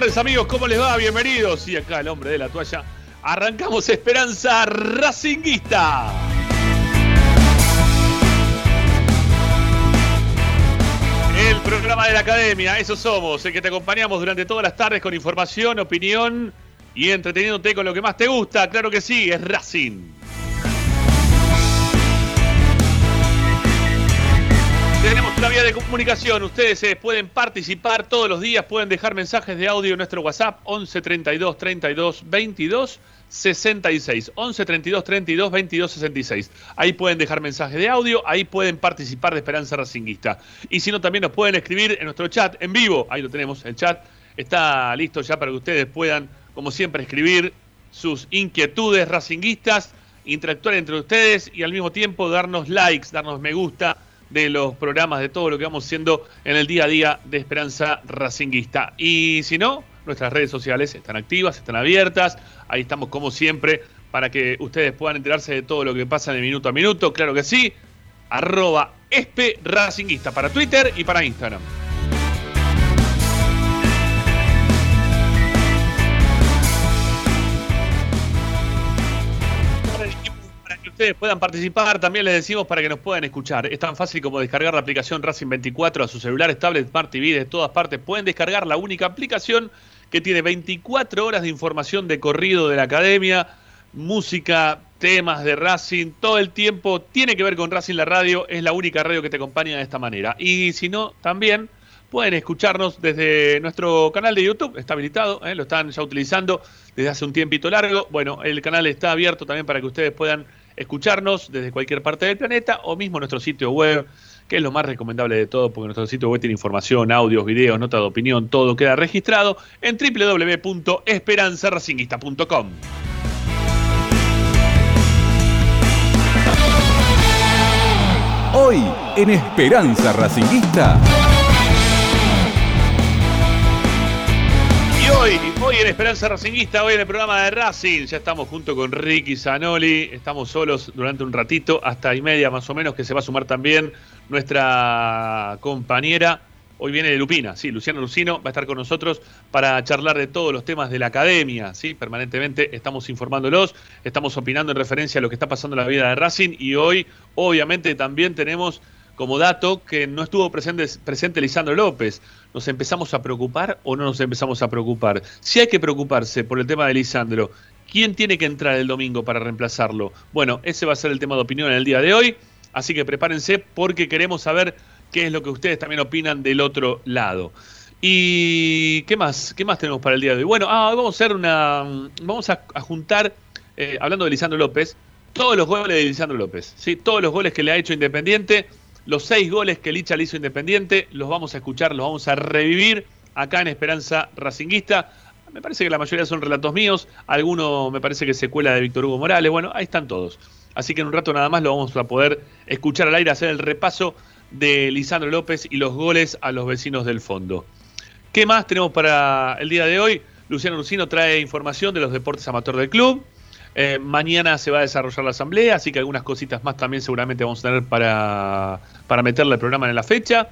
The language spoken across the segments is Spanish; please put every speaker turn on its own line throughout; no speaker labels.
tardes amigos, ¿cómo les va? Bienvenidos. Y acá el hombre de la toalla. Arrancamos Esperanza Racinguista. El programa de la academia, eso somos, el que te acompañamos durante todas las tardes con información, opinión y entreteniéndote con lo que más te gusta. Claro que sí, es Racing. Vía de comunicación. Ustedes eh, pueden participar todos los días, pueden dejar mensajes de audio en nuestro WhatsApp 11 32 32 22 66. 11 32 32 22 66. Ahí pueden dejar mensajes de audio, ahí pueden participar de Esperanza Racinguista. Y si no, también nos pueden escribir en nuestro chat en vivo. Ahí lo tenemos, el chat está listo ya para que ustedes puedan, como siempre, escribir sus inquietudes racinguistas, interactuar entre ustedes y al mismo tiempo darnos likes, darnos me gusta de los programas, de todo lo que vamos haciendo en el día a día de Esperanza Racinguista. Y si no, nuestras redes sociales están activas, están abiertas, ahí estamos como siempre para que ustedes puedan enterarse de todo lo que pasa de minuto a minuto, claro que sí, arroba para Twitter y para Instagram. Ustedes puedan participar, también les decimos para que nos puedan escuchar. Es tan fácil como descargar la aplicación Racing 24 a sus celulares, tablet, smart TV de todas partes. Pueden descargar la única aplicación que tiene 24 horas de información de corrido de la academia, música, temas de Racing, todo el tiempo tiene que ver con Racing la radio, es la única radio que te acompaña de esta manera. Y si no, también pueden escucharnos desde nuestro canal de YouTube, está habilitado, ¿eh? lo están ya utilizando desde hace un tiempito largo. Bueno, el canal está abierto también para que ustedes puedan escucharnos desde cualquier parte del planeta o mismo nuestro sitio web, que es lo más recomendable de todo, porque nuestro sitio web tiene información, audios, videos, notas de opinión, todo queda registrado en www.esperanzaracinguista.com.
Hoy en Esperanza Racinguista.
Hoy, en Esperanza Racinguista, hoy en el programa de Racing, ya estamos junto con Ricky Zanoli, estamos solos durante un ratito, hasta y media más o menos, que se va a sumar también nuestra compañera. Hoy viene de Lupina, sí, Luciano Lucino va a estar con nosotros para charlar de todos los temas de la academia, sí, permanentemente estamos informándolos, estamos opinando en referencia a lo que está pasando en la vida de Racing y hoy, obviamente, también tenemos como dato que no estuvo presente, presente Lisandro López. ¿Nos empezamos a preocupar o no nos empezamos a preocupar? Si hay que preocuparse por el tema de Lisandro, ¿quién tiene que entrar el domingo para reemplazarlo? Bueno, ese va a ser el tema de opinión en el día de hoy, así que prepárense porque queremos saber qué es lo que ustedes también opinan del otro lado. ¿Y qué más? ¿Qué más tenemos para el día de hoy? Bueno, ah, vamos a hacer una. Vamos a, juntar, eh, hablando de Lisandro López, todos los goles de Lisandro López. ¿sí? Todos los goles que le ha hecho Independiente, los seis goles que Licha le hizo Independiente, los vamos a escuchar, los vamos a revivir acá en Esperanza Racinguista. Me parece que la mayoría son relatos míos, alguno me parece que secuela de Víctor Hugo Morales. Bueno, ahí están todos. Así que en un rato nada más lo vamos a poder escuchar al aire, hacer el repaso de Lisandro López y los goles a los vecinos del fondo. ¿Qué más tenemos para el día de hoy? Luciano Lucino trae información de los deportes amateur del club. Eh, mañana se va a desarrollar la asamblea, así que algunas cositas más también seguramente vamos a tener para, para meterle el programa en la fecha.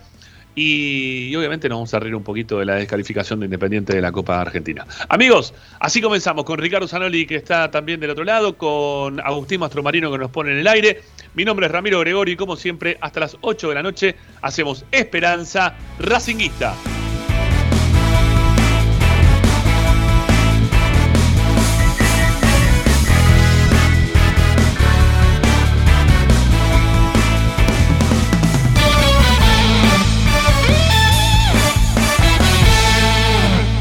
Y, obviamente nos vamos a reír un poquito de la descalificación de Independiente de la Copa Argentina. Amigos, así comenzamos con Ricardo Zanoli, que está también del otro lado, con Agustín Mastromarino, que nos pone en el aire. Mi nombre es Ramiro Gregorio y como siempre, hasta las 8 de la noche hacemos Esperanza Racinguista.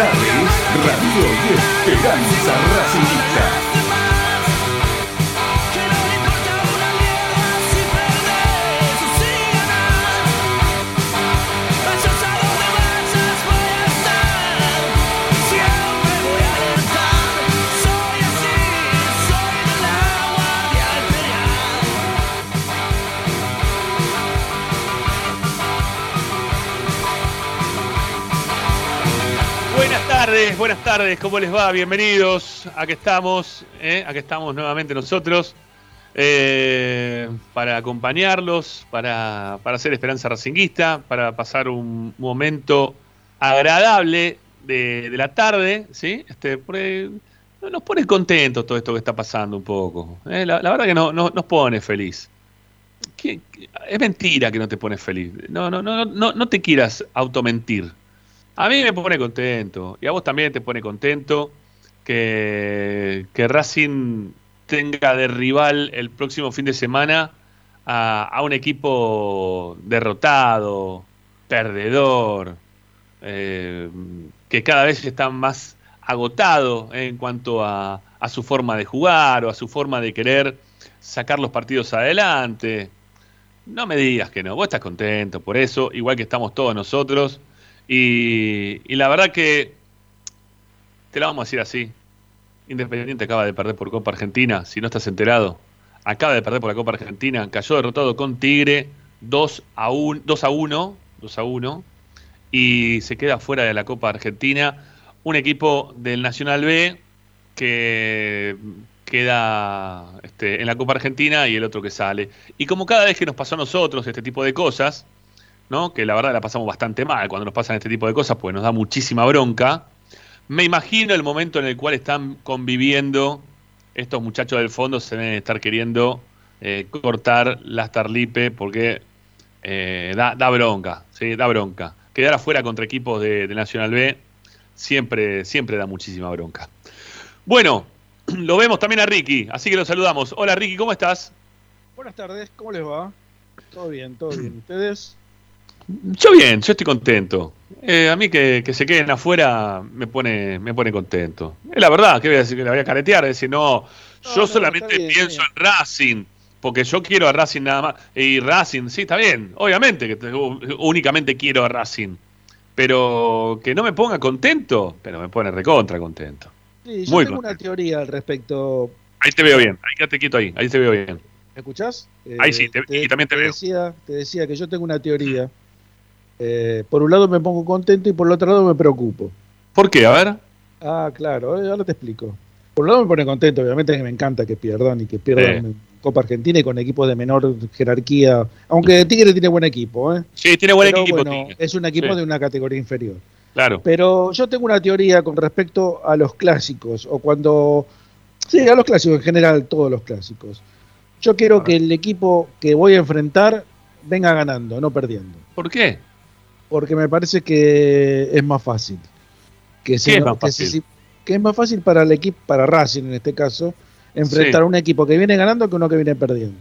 Tardes, Radio Esperanza Racingista.
Tardes, buenas tardes, ¿cómo les va? Bienvenidos, aquí estamos, ¿eh? aquí estamos nuevamente nosotros eh, para acompañarlos, para, hacer Esperanza Racinguista, para pasar un momento agradable de, la tarde, ¿sí? Este, nos pone contentos todo esto que está pasando un poco. ¿eh? La, verdad que no, nos pone feliz. es mentira que no te pone feliz. No, no, no, no, no te quieras automentir. A mí me pone contento. Y a vos también te pone contento que, que Racing tenga de rival el próximo fin de semana a, un equipo derrotado, perdedor, eh, que cada vez está más agotado en cuanto a, a, su forma de jugar o a su forma de querer sacar los partidos adelante. No me digas que no, vos estás contento por eso, igual que estamos todos nosotros. Y, la verdad que te la vamos a decir así. Independiente acaba de perder por Copa Argentina, si no estás enterado. Acaba de perder por la Copa Argentina, cayó derrotado con Tigre 2 a 1, 2 a 1, 2 a 1 y se queda fuera de la Copa Argentina un equipo del Nacional B que queda este, en la Copa Argentina y el otro que sale. Y como cada vez que nos pasó a nosotros este tipo de cosas, que la verdad la pasamos bastante mal cuando nos pasan este tipo de cosas, pues nos da muchísima bronca, me imagino el momento en el cual están conviviendo estos muchachos del fondo, se deben estar queriendo eh, cortar las tarlipe porque eh, da, bronca, ¿sí? da bronca. Quedar afuera contra equipos de, Nacional B siempre, siempre da muchísima bronca. Bueno, lo vemos también a Ricky, así que lo saludamos. Hola Ricky, ¿cómo estás?
Buenas tardes, ¿cómo les va? Todo bien, todo bien. ¿Ustedes?
Yo bien, yo estoy contento. Eh, a mí que, se queden afuera me pone, me pone contento. Es la verdad, ¿qué voy a decir? Que la voy a caretear, decir, no, yo solamente pienso en Racing, porque yo quiero a Racing nada más. Y Racing, sí, está bien, obviamente que únicamente quiero a Racing. Pero que no me ponga contento, pero me pone recontra contento.
Sí, yo tengo una teoría al respecto.
Ahí te veo bien, ahí quédate quieto ahí, ahí te veo bien.
¿Me escuchás?
ahí sí, y también te, veo.
Decía, te decía que yo tengo una teoría eh, por un lado me pongo contento y por el otro lado me preocupo.
¿Por qué? A ver.
Ah, claro, eh, ahora te explico. Por un lado me pone contento, obviamente que me encanta que pierdan y que pierdan Copa Argentina y con equipos de menor jerarquía. Aunque Tigre tiene buen equipo, ¿eh?
Sí, tiene buen equipo.
es un equipo de una categoría inferior.
Claro.
Pero yo tengo una teoría con respecto a los clásicos, o cuando. Sí, a los clásicos en general, todos los clásicos. Yo quiero que el equipo que voy a enfrentar venga ganando, no perdiendo.
¿Por qué?
Porque me parece que es más fácil. Que,
es más fácil?
que es más fácil para el equipo, para Racing en este caso, enfrentar a un equipo que viene ganando que uno que viene perdiendo.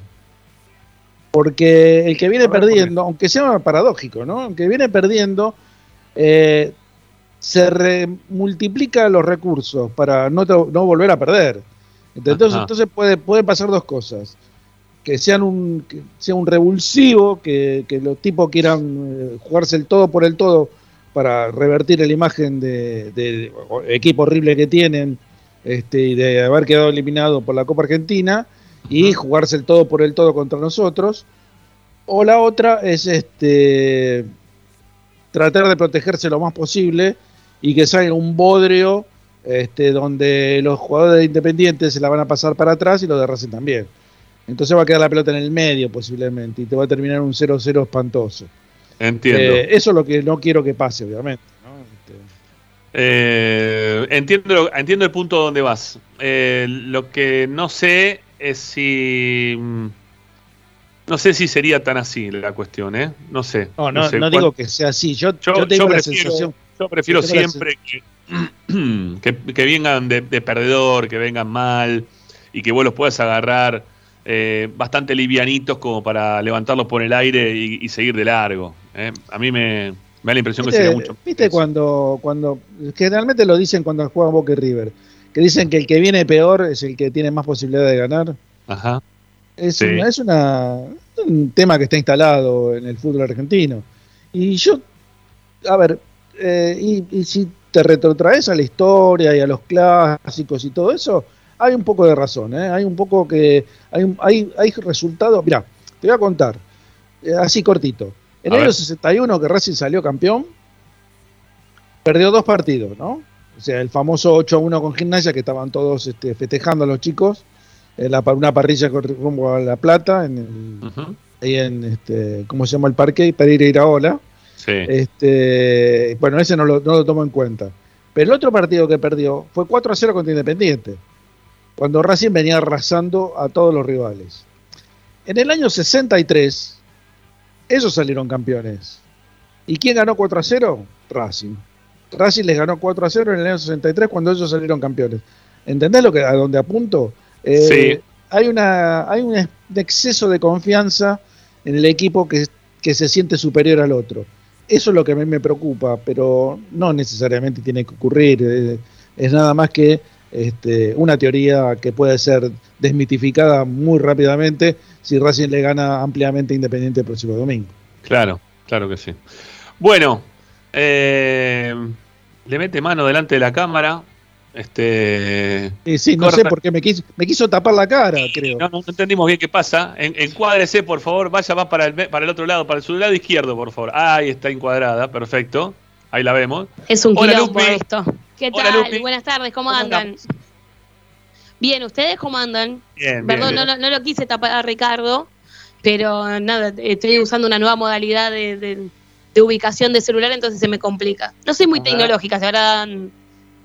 Porque el que viene perdiendo, aunque sea paradójico, ¿no? Aunque viene perdiendo, eh, se multiplica los recursos para no, no volver a perder. Entonces, entonces puede, puede pasar dos cosas que sean un, sea un revulsivo, que, los tipos quieran eh, jugarse el todo por el todo para revertir la imagen de, equipo horrible que tienen este, y de haber quedado eliminado por la Copa Argentina y jugarse el todo por el todo contra nosotros. O la otra es este tratar de protegerse lo más posible y que salga un bodrio este, donde los jugadores independientes se la van a pasar para atrás y los de Racing también. Entonces va a quedar la pelota en el medio posiblemente y te va a terminar un 0-0 espantoso.
Entiendo.
Eh, eso es lo que no quiero que pase, obviamente. Este,
eh, entiendo, entiendo el punto donde vas. Eh, lo que no sé es si... Mm, no sé si sería tan así la cuestión, ¿eh? No sé.
No, no, no, digo que sea así. Yo, tengo
prefiero,
sensación...
Yo prefiero siempre que, que, vengan de, de, perdedor, que vengan mal y que vos los puedas agarrar eh, bastante livianitos como para levantarlos por el aire y, seguir de largo. Eh. A mí me, da la impresión que sería mucho.
¿Viste cuando, cuando, generalmente lo dicen cuando juegan Boca y River, que dicen que el que viene peor es el que tiene más posibilidad de ganar?
Ajá.
Es, es una, un tema que está instalado en el fútbol argentino. Y yo, a ver, eh, y, y si te retrotraes a la historia y a los clásicos y todo eso, hay un poco de razón, ¿eh? hay un poco que hay, hay, hay resultados. Mira, te voy a contar, eh, así cortito. En el año 61 que Racing salió campeón, perdió dos partidos, ¿no? O sea, el famoso 8 a 1 con gimnasia, que estaban todos este, festejando a los chicos, en la, una parrilla rumbo a La Plata, en el, ahí en, este, ¿cómo se llama el parque? Pereira Iraola. Sí. Este, bueno, ese no lo, no lo tomo en cuenta. Pero el otro partido que perdió fue 4 a 0 contra Independiente, cuando Racing venía arrasando a todos los rivales. En el año 63, ellos salieron campeones. ¿Y quién ganó 4 a 0? Racing. Racing les ganó 4 a 0 en el año 63 cuando ellos salieron campeones. ¿Entendés lo que, a dónde apunto? Eh, sí. Hay, una, hay un exceso de confianza en el equipo que, que se siente superior al otro. Eso es lo que a mí me preocupa, pero no necesariamente tiene que ocurrir. Eh, es nada más que este, una teoría que puede ser desmitificada muy rápidamente si Racing le gana ampliamente Independiente el próximo domingo.
Claro, claro que sí. Bueno, eh, le mete mano delante de la cámara. Este.
Sí, no sé por qué me quiso, me quiso tapar la cara, creo.
No, no entendimos bien qué pasa. En, encuádrese, por favor, vaya más para el, para el otro lado, para el lado izquierdo, por favor. Ahí está encuadrada, perfecto. Ahí la vemos.
Es un quilombo esto. ¿Qué tal? Buenas tardes, ¿cómo, andan? Bien, ¿ustedes cómo andan? Bien, Perdón, No, no, lo quise tapar a Ricardo, pero nada, estoy usando una nueva modalidad de, ubicación de celular, entonces se me complica. No soy muy tecnológica, se habrán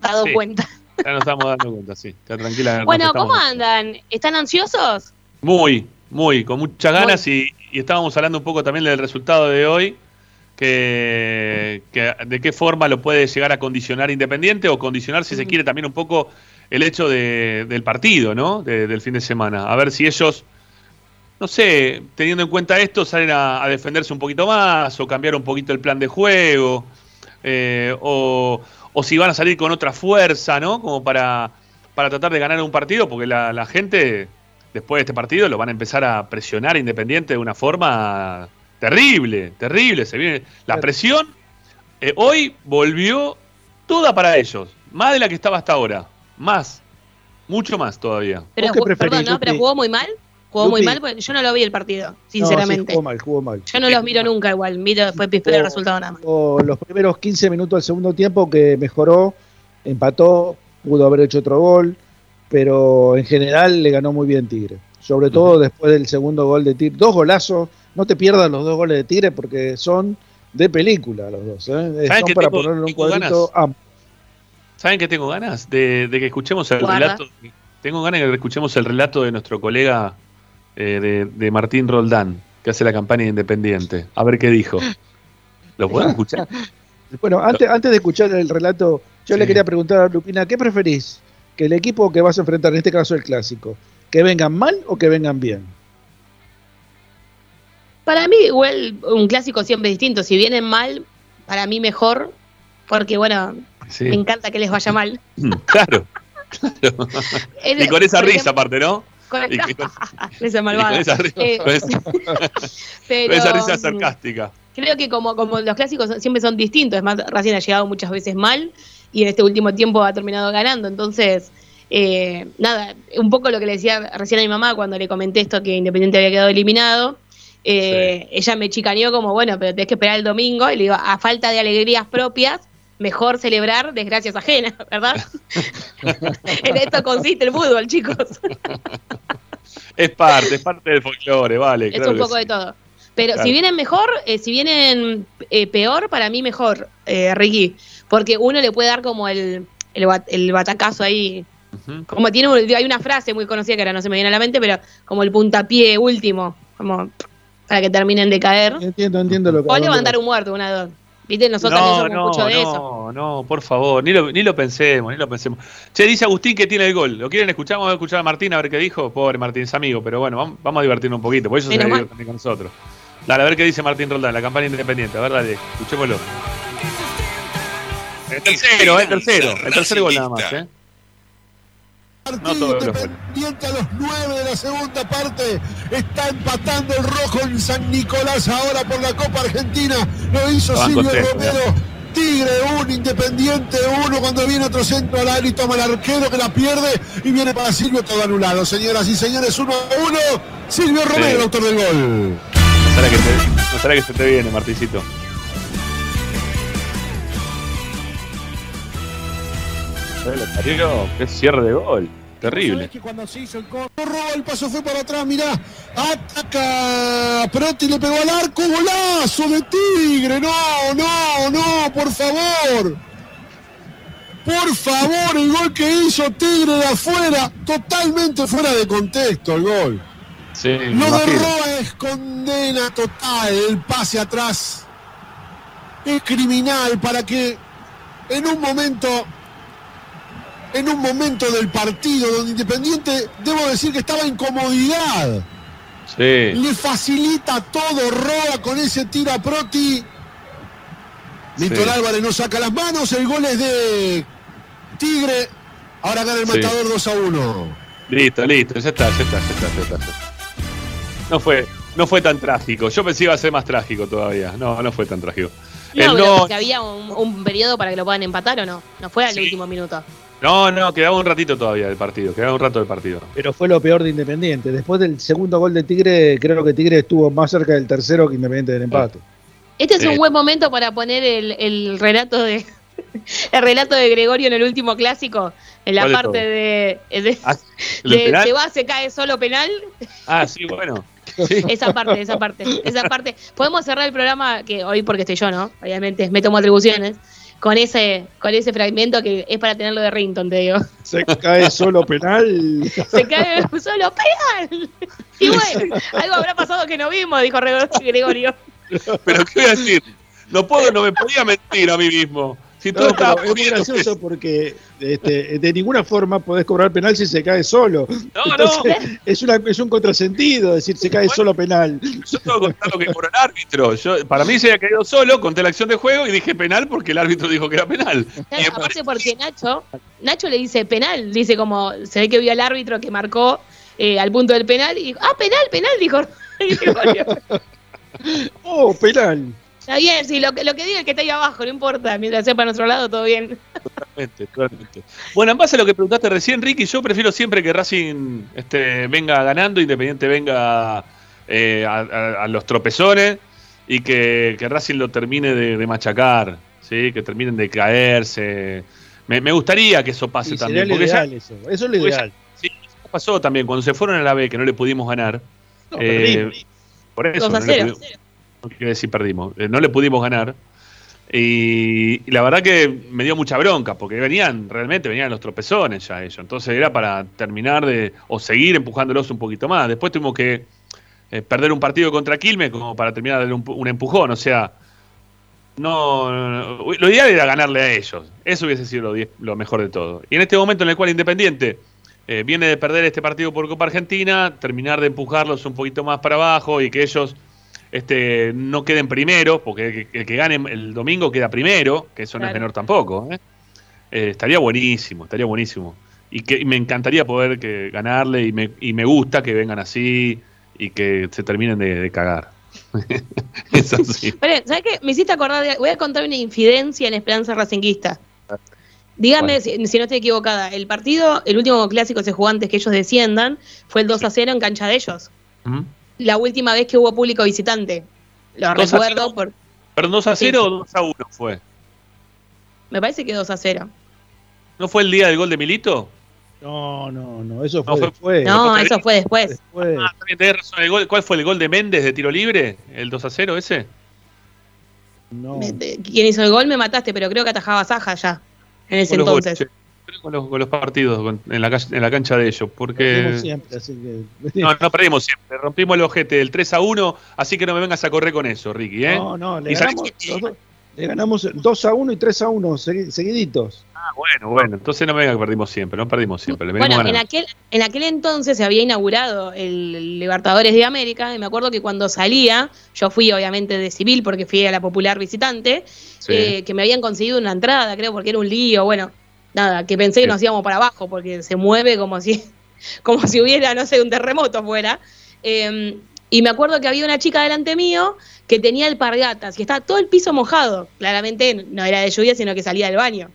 dado cuenta.
Ya nos estamos dando cuenta, sí. Está tranquila.
Bueno, ¿cómo andan? ¿Están ansiosos?
Muy, muy, con muchas ganas Y, y, estábamos hablando un poco también del resultado de hoy que, de qué forma lo puede llegar a condicionar Independiente o condicionar, si se quiere, también un poco el hecho del partido, ¿no? del fin de semana. A ver si ellos, no sé, teniendo en cuenta esto, salen a, defenderse un poquito más o cambiar un poquito el plan de juego eh, o, si van a salir con otra fuerza, ¿no? Como para, para tratar de ganar un partido, porque la, la gente después de este partido lo van a empezar a presionar Independiente de una forma Terrible, terrible. Se viene. La presión eh, hoy volvió toda para ellos. Más de la que estaba hasta ahora. Más. Mucho más todavía.
Pero, perdón, ¿no? Pero jugó muy mal. Jugó muy mal, yo no lo vi el partido, sinceramente.
jugó mal, jugó mal.
Yo no los miro nunca igual, miro después el resultado nada más.
Los primeros 15 minutos del segundo tiempo que mejoró, empató, pudo haber hecho otro gol, pero en general le ganó muy bien Tigre. Sobre todo después del segundo gol de Tigre. Dos golazos, no te pierdas los dos goles de Tigre porque son de película los dos. ¿eh? Son para ponerle un cuadrito
¿Saben que tengo ganas? De, que escuchemos el relato. Tengo ganas de que escuchemos el relato de nuestro colega eh, de, Martín Roldán, que hace la campaña independiente. A ver qué dijo. ¿Lo pueden escuchar?
Bueno, antes, antes de escuchar el relato, yo le quería preguntar a Lupina, ¿qué preferís? Que el equipo que vas a enfrentar, en este caso el clásico, que vengan mal o que vengan bien?
Para mí, igual, un clásico siempre distinto. Si vienen mal, para mí mejor, porque bueno, me encanta que les vaya mal.
Claro, claro. y con esa risa aparte, ¿no? Con,
esa malvada. esa, risa, eh,
esa risa sarcástica.
Creo que como, como los clásicos siempre son distintos, es más, recién ha llegado muchas veces mal y en este último tiempo ha terminado ganando. Entonces, eh, nada, un poco lo que le decía recién a mi mamá cuando le comenté esto que Independiente había quedado eliminado eh, ella me chicaneó como, bueno, pero tenés que esperar el domingo. Y le digo, a falta de alegrías propias, mejor celebrar desgracias ajenas, ¿verdad? en esto consiste el fútbol, chicos.
es parte, es parte del folclore, vale.
Es un poco de todo. Pero si vienen mejor, eh, si vienen eh, peor, para mí mejor, Ricky. Porque uno le puede dar como el, el, batacazo ahí. Como tiene, hay una frase muy conocida que ahora no se me viene a la mente, pero como el puntapié último. Como para que terminen de caer.
Entiendo, entiendo lo que
O levantar un muerto, una dos. ¿Viste? Nosotros no, somos no, mucho de eso.
No, no, por favor, ni lo, ni lo pensemos, ni lo pensemos. Che, dice Agustín que tiene el gol. ¿Lo quieren escuchar? Vamos a escuchar a Martín a ver qué dijo. Pobre Martín, es amigo, pero bueno, vamos, a divertirnos un poquito, por eso se también con nosotros. Dale, a ver qué dice Martín Roldán, la campaña independiente. A ver, dale, escuchémoslo. El tercero, el tercero, el tercer gol nada más, ¿eh?
Independiente a los nueve de la segunda parte. Está empatando el rojo en San Nicolás ahora por la Copa Argentina. Lo hizo Silvio Romero. Tigre un Independiente uno cuando viene otro centro al área y toma el arquero que la pierde y viene para Silvio todo anulado. Señoras y señores, uno a uno. Silvio Romero, el autor del gol.
No será que, se te viene, Marticito. Qué cierre de gol. Terrible.
Que cuando se hizo el roba el paso fue para atrás, mirá. Ataca. Protti le pegó al arco. Golazo de Tigre. No, no, no, por favor. Por favor, el gol que hizo Tigre de afuera, totalmente fuera de contexto el gol.
Sí,
Lo de Roa es condena total, el pase atrás. Es criminal para que en un momento en un momento del partido donde Independiente, debo decir que estaba en comodidad.
Sí.
Le facilita todo Roa con ese tira Proti. Víctor Álvarez no saca las manos, el gol es de Tigre. Ahora gana el
Sí.
matador 2 a 1.
Listo, listo, ya está, ya está, ya está, ya está, ya está. No fue, no fue tan trágico. Yo pensé que iba a ser más trágico todavía. No, no fue tan trágico.
No,
El
pero
no,
porque había un, un periodo para que lo puedan empatar o no. No fue al
Sí.
último minuto.
No, no, quedaba un ratito todavía del partido. Quedaba un rato del partido.
Pero fue lo peor de Independiente. Después del segundo gol de Tigre, creo que Tigre estuvo más cerca del tercero que Independiente del empate.
Este es un buen momento para poner el, el relato de el relato de Gregorio en el último clásico, en la
¿Cuál de
parte de, de,
Ah,
se va, se cae solo penal.
Ah, sí, bueno. Sí.
Esa parte, esa parte, esa parte. Podemos cerrar el programa, que hoy porque estoy yo, ¿no? Obviamente, me tomo atribuciones, con ese, con ese fragmento que es para tenerlo de Rington, te digo.
Se cae solo penal.
Se cae solo penal. Y bueno, algo habrá pasado que no vimos, dijo Gregorio.
Pero ¿qué voy a decir? No puedo, no me podía mentir a mí mismo. Si todo
No, es muy gracioso porque este, de ninguna forma podés cobrar penal si se cae solo.
No,
Entonces, Es, una, es un contrasentido decir se cae
Bueno.
solo penal.
Yo tengo que contar lo que cobró el árbitro. Yo, para mí se había caído solo, conté la acción de juego y dije penal porque el árbitro dijo que era penal. Y
Claro, aparte porque Nacho, Nacho le dice penal, dice como, se ve que vio al árbitro que marcó eh, al punto del penal y dijo, ah, penal, penal, dijo.
Oh, penal.
Está bien, sí, lo, que- lo que diga el que está ahí abajo, no importa, mientras sea para nuestro lado, todo bien.
Totalmente, totalmente. Bueno, en base a lo que preguntaste recién, Ricky, yo prefiero siempre que Racing este, venga ganando, Independiente venga eh, a, a- a los tropezones y que, que Racing lo termine de, de machacar, ¿sí? que terminen de caerse. Me, me gustaría que eso pase también.
sería lo
Porque ya,
ideal eso. Eso es lo ideal.
sí, ya pasó también, cuando se fueron a la B, que no le pudimos ganar.
No,
eh, por eso,
2 a
no le
0.
pudimos- no quiero decir perdimos, eh, no le pudimos ganar. Y, la verdad que me dio mucha bronca, porque venían, realmente venían los tropezones ya ellos. Entonces era para terminar de, o seguir empujándolos un poquito más. Después tuvimos que eh, perder un partido contra Quilmes como para terminar de darle un, pu- un empujón. O sea, no, no, no, lo ideal era ganarle a ellos. Eso hubiese sido lo mejor de todo. Y en este momento en el cual Independiente eh, viene de perder este partido por Copa Argentina, terminar de empujarlos un poquito más para abajo y que ellos este, no queden primero, porque el que, el que gane el domingo queda primero, que eso no es menor tampoco. ¿eh? Eh, estaría buenísimo, estaría buenísimo. Y que y me encantaría poder que ganarle y me, y me gusta que vengan así y que se terminen de, de cagar. Eso sí.
Pero, ¿sabes qué? Me hiciste acordar, de- voy a contar una infidencia en Esperanza Racinguista. Dígame
Bueno.
si, si no estoy equivocada. El partido, el último clásico se jugó antes que ellos desciendan, fue el 2 a 0 en cancha de ellos.
¿Mm?
La última vez que hubo público visitante. Lo
2 a 0.
recuerdo, por,
¿Perdón, 2 a
Sí.
0 o 2 a 1 fue?
me parece que 2 a 0.
¿No fue el día del gol de Milito?
No, no, no. Eso
No,
fue
fue-
después.
No, eso fue después.
Después.
Ah, también tenés razón. el gol- ¿Cuál fue el gol de Méndez de tiro libre? ¿El 2 a 0 ese?
No.
Quien hizo el gol me mataste, pero creo que atajaba Saja ya, en ese entonces.
goles, con los, con los partidos con- en, la, ca- en la cancha de ellos. Porque.
Perdimos siempre, así que.
No, no perdimos siempre. Rompimos el ojete del 3 a 1. Así que no me vengas a correr con eso, Ricky. ¿eh?
No, no, le
Y
ganamos, los dos- le ganamos 2 a 1 y 3 a 1 segui- seguiditos.
Ah, bueno, bueno. Entonces no me vengas que perdimos siempre. No perdimos siempre. Le
Bueno, en aquel, en aquel entonces se había inaugurado el Libertadores de América y me acuerdo que cuando salía, yo fui obviamente de civil porque fui a la popular visitante,
Sí.
eh, que me habían conseguido una entrada, creo, porque era un lío, bueno, nada, que pensé que nos íbamos para abajo porque se mueve como si, como si hubiera, no sé, un terremoto fuera. Eh, y me acuerdo que había una chica delante mío que tenía alpargatas y estaba todo el piso mojado. Claramente no era de lluvia, sino que salía del baño.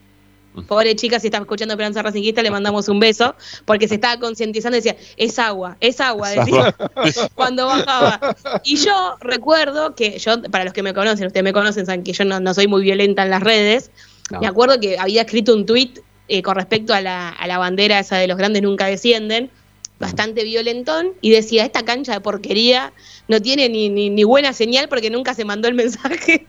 Pobre chica, si está escuchando Esperanza Racinguista, le mandamos un beso, porque se estaba concientizando y decía, es agua, es agua, decía cuando bajaba. Y yo recuerdo que yo, para los que me conocen, ustedes me conocen, saben que yo no, no soy muy violenta en las redes,
No.
me acuerdo que había escrito un tweet eh, con respecto a la, a la bandera esa de los grandes nunca descienden, bastante violentón, y decía, esta cancha de porquería no tiene ni, ni, ni buena señal porque nunca se mandó el mensaje.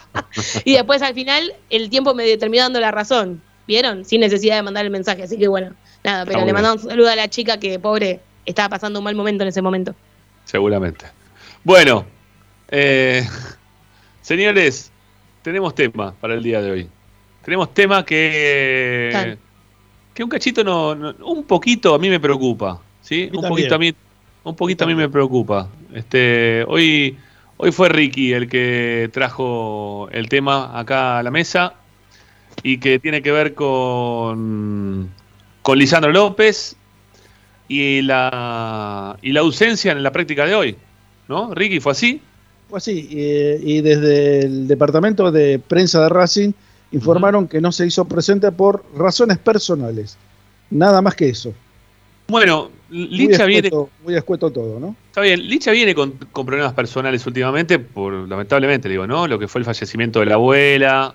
y después al final el tiempo me terminó dando la razón, ¿vieron? Sin necesidad de mandar el mensaje, así que bueno, nada, pero le mandamos un saludo a la chica que pobre estaba pasando un mal momento en ese momento.
Seguramente. Bueno, eh, señores, tenemos tema para el día de hoy. Tenemos tema que, que un cachito no, un poquito a mí me preocupa, ¿sí? Un poquito a mí, un poquito a mí me preocupa. Este, hoy, hoy fue Ricky el que trajo el tema acá a la mesa y que tiene que ver con, con Lisandro López y la, y la ausencia en la práctica de hoy. ¿No? Ricky, ¿fue así?
Fue así. y desde el departamento de prensa de Racing informaron que no se hizo presente por razones personales. Nada más que eso.
Bueno, Licha viene.
Muy escueto todo, ¿no?
Está bien, Licha viene con, problemas personales últimamente, por lamentablemente, digo, ¿no? Lo que fue el fallecimiento de la abuela.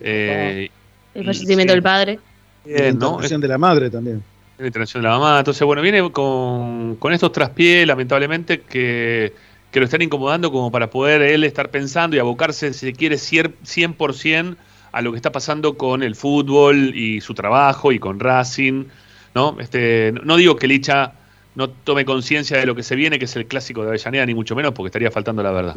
Eh, el fallecimiento del padre.
la internación de la madre también.
La internación de la mamá. Entonces, bueno, viene con, con estos traspiés, lamentablemente, que, que, lo están incomodando como para poder él estar pensando y abocarse, si quiere, 100% a lo que está pasando con el fútbol y su trabajo y con Racing. ¿no? Este, no digo que Licha no tome conciencia de lo que se viene, que es el clásico de Avellaneda, ni mucho menos, porque estaría faltando la verdad.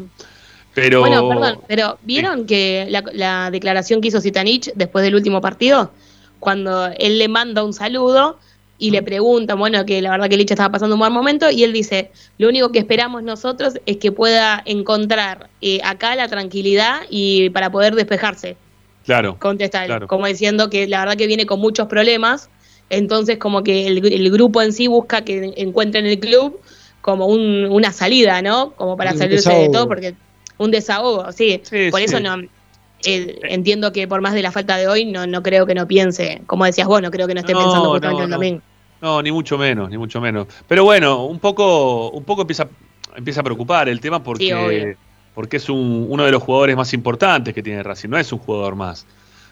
Pero,
bueno, perdón, pero ¿vieron que la, declaración que hizo Zitanich después del último partido? Cuando él le manda un saludo y le pregunta, bueno, que la verdad que Licha estaba pasando un buen momento, y él dice, lo único que esperamos nosotros es que pueda encontrar eh, acá la tranquilidad y para poder despejarse.
Claro.
Contesta como diciendo que la verdad que viene con muchos problemas, entonces como que el, grupo en sí busca que encuentre en el club como una salida, ¿no? Como para salirse de todo, porque un desahogo, sí. por eso no eh, entiendo que por más de la falta de hoy, no, no creo que no piense, como decías vos, no creo que no esté pensando justamente en el domingo.
No, ni mucho menos, ni mucho menos. Pero bueno, un poco, un poco empieza, empieza a preocupar el tema porque porque es uno de los jugadores más importantes que tiene Racing, no es un jugador más.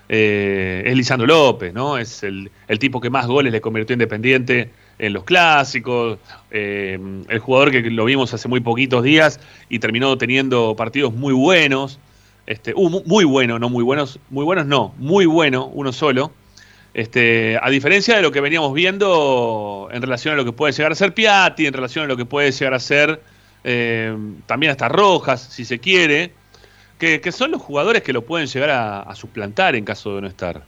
Eh, es Lisandro López, ¿no? Es el, tipo que más goles le convirtió Independiente en los clásicos, eh, el jugador que lo vimos hace muy poquitos días y terminó teniendo partidos muy buenos, este, uh, muy buenos, no muy buenos, muy buenos no, muy bueno, uno solo. Este, a diferencia de lo que veníamos viendo en relación a lo que puede llegar a ser Piatti, en relación a lo que puede llegar a ser eh, también hasta Rojas, si se quiere, que, son los jugadores que lo pueden llegar a, suplantar en caso de no estar.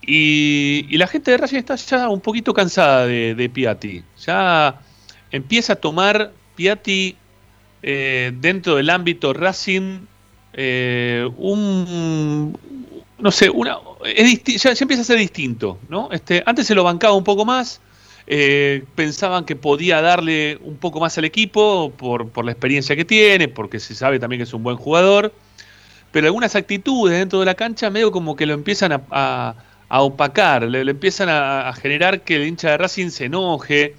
Y, la gente de Racing está ya un poquito cansada de, Piatti. Ya empieza a tomar Piatti eh, dentro del ámbito Racing eh, un no sé, una, ya, empieza a ser distinto, ¿no? Este, antes se lo bancaba un poco más, eh, pensaban que podía darle un poco más al equipo por, la experiencia que tiene, porque se sabe también que es un buen jugador, pero algunas actitudes dentro de la cancha medio como que lo empiezan a, opacar, le, empiezan a, generar que el hincha de Racing se enoje,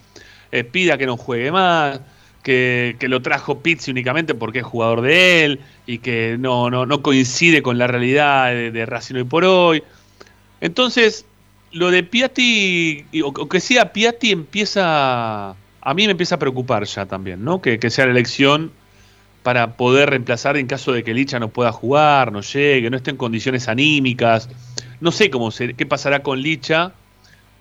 eh, pida que no juegue más, que, lo trajo Pizzi únicamente porque es jugador de él y que no, no, no coincide con la realidad de, de Racing hoy por hoy. Entonces, lo de Piatti, o que sea Piatti empieza, a mí me empieza a preocupar ya también, ¿no? Que, sea la elección para poder reemplazar en caso de que Licha no pueda jugar, no llegue, no esté en condiciones anímicas. No sé cómo qué pasará con Licha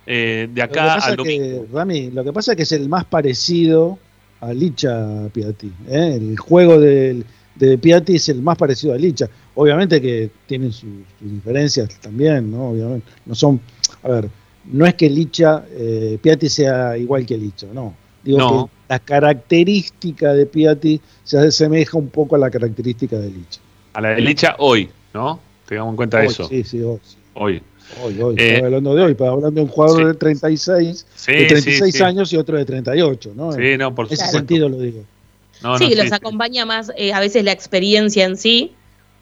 eh, de acá al domingo.
Rami, lo que pasa es que es el más parecido a Licha Piatti. ¿eh? El juego del de Piatti es el más parecido a Licha. Obviamente que tienen sus, diferencias también, ¿no? Obviamente. No son, a ver, no es que Licha, eh, Piatti sea igual que Licha, no. Digo que la característica de Piatti se asemeja un poco a la característica de Licha.
A la de Licha hoy, ¿no? Tengamos en cuenta eso.
Sí, sí, hoy.
Hoy.
Hoy, hoy, eh, hablando de hoy, hablando de un jugador de 36, de 36 años y otro de 38, ¿no?
Sí, no, por
En ese sentido lo digo
sí, los acompaña más eh, a veces la experiencia en sí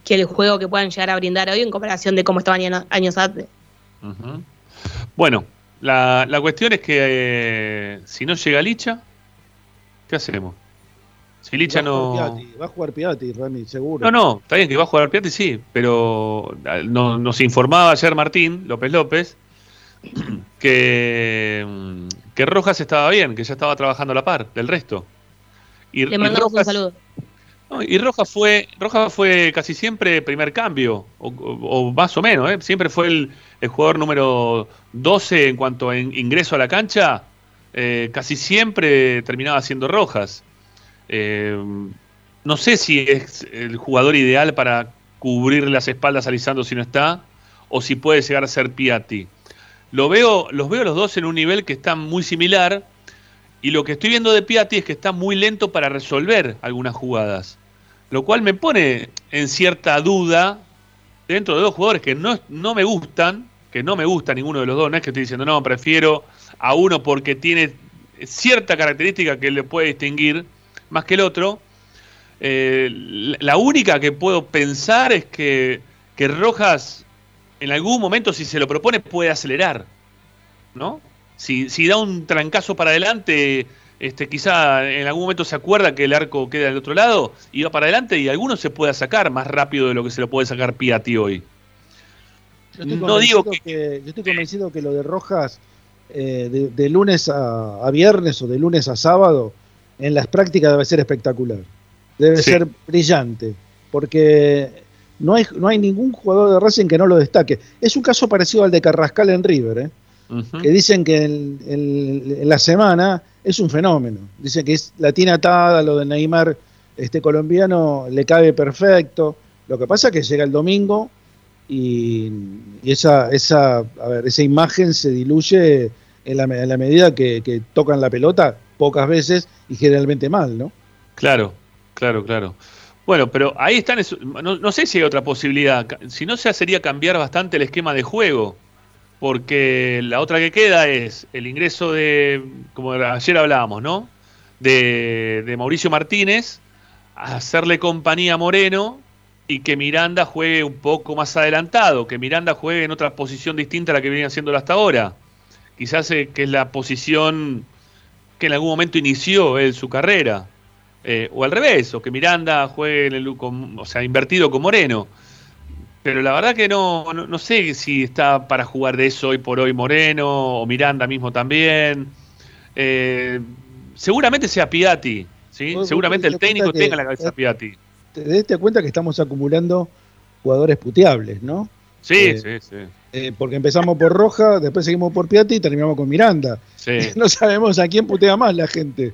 que el juego que puedan llegar a brindar hoy en comparación de cómo estaban años antes.
Bueno, la, cuestión es que eh, si no llega Licha, ¿qué hacemos? Si Licha no.
va a jugar Piatti, Rami, seguro.
No, no, está bien que va a jugar Piatti, sí, pero ah, nos informaba ayer Martín López López que, que Rojas estaba bien, que ya estaba trabajando a la par del resto.
Y, Le mandamos un saludo.
Y Rojas fue, Rojas fue casi siempre primer cambio, o, más o menos, ¿eh? siempre fue el, jugador número 12 en cuanto a ingreso a la cancha, eh, casi siempre terminaba siendo Rojas. Eh, no sé si es el jugador ideal para cubrir las espaldas a Lisandro si no está, o si puede llegar a ser Piatti. Lo veo, los veo los dos en un nivel que está muy similar, y lo que estoy viendo de Piatti es que está muy lento para resolver algunas jugadas, lo cual me pone en cierta duda dentro de dos jugadores que no, no me gustan, que no me gusta ninguno de los dos, no es que estoy diciendo, no, prefiero a uno porque tiene cierta característica que le puede distinguir más que el otro, eh, la única que puedo pensar es que, que, Rojas en algún momento, si se lo propone, puede acelerar. ¿No? Si, si da un trancazo para adelante, este, quizá en algún momento se acuerda que el arco queda del otro lado y va para adelante y alguno se pueda sacar más rápido de lo que se lo puede sacar Piatti hoy.
no digo que, Yo estoy convencido que lo de Rojas, eh, de, lunes a, a, viernes o de lunes a sábado, en las prácticas debe ser espectacular debe ser brillante, porque no hay, no hay ningún jugador de Racing que no lo destaque. Es un caso parecido al de Carrascal en River, ¿eh? Que dicen que en, la semana es un fenómeno. Dicen que es, la tiene atada, lo de Neymar este colombiano le cabe perfecto. Lo que pasa es que llega el domingo y, esa, esa, a ver, esa imagen se diluye en la, en la medida que, que, tocan la pelota pocas veces y generalmente mal, ¿no?
Claro, Claro, claro. Bueno, pero ahí están, no, sé si hay otra posibilidad. Si no, se sería cambiar bastante el esquema de juego. Porque la otra que queda es el ingreso de, como ayer hablábamos, ¿no? De, de Mauricio Martínez, hacerle compañía a Moreno y que Miranda juegue un poco más adelantado, que Miranda juegue en otra posición distinta a la que venía haciéndolo hasta ahora. Quizás eh, que es la posición que en algún momento inició él su carrera. Eh, o al revés, o que Miranda juegue en el, o sea, invertido con Moreno. Pero la verdad que no, no, sé si está para jugar de eso hoy por hoy Moreno o Miranda mismo también. Eh, seguramente sea Piatti, ¿sí? seguramente el técnico tenga la cabeza Piatti.
Te diste cuenta que estamos acumulando jugadores puteables, ¿no?
Sí, eh, sí,
sí. porque empezamos por Roja, después seguimos por Piatti y terminamos con Miranda. No sabemos a quién putea más la gente.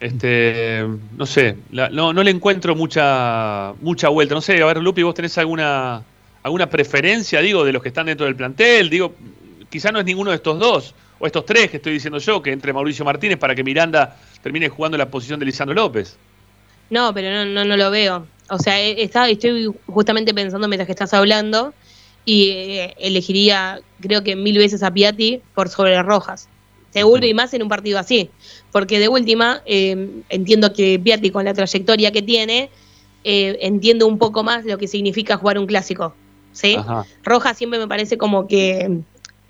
Este, no sé, no, no le encuentro mucha mucha vuelta. No sé, a ver, Lupi, ¿vos tenés alguna alguna preferencia, digo, de los que están dentro del plantel? Digo, quizá no es ninguno de estos dos, o estos tres que estoy diciendo yo, que entre Mauricio Martínez para que Miranda termine jugando la posición de Lisandro López.
No, pero no, no, no lo veo. O sea, está, estoy justamente pensando mientras que estás hablando y eh, elegiría, creo que mil veces a Piatti por sobre Rojas. Seguro y más en un partido así. Porque de última, eh, entiendo que Piatti con la trayectoria que tiene, eh, entiendo un poco más lo que significa jugar un clásico. ¿sí? Roja siempre me parece como que,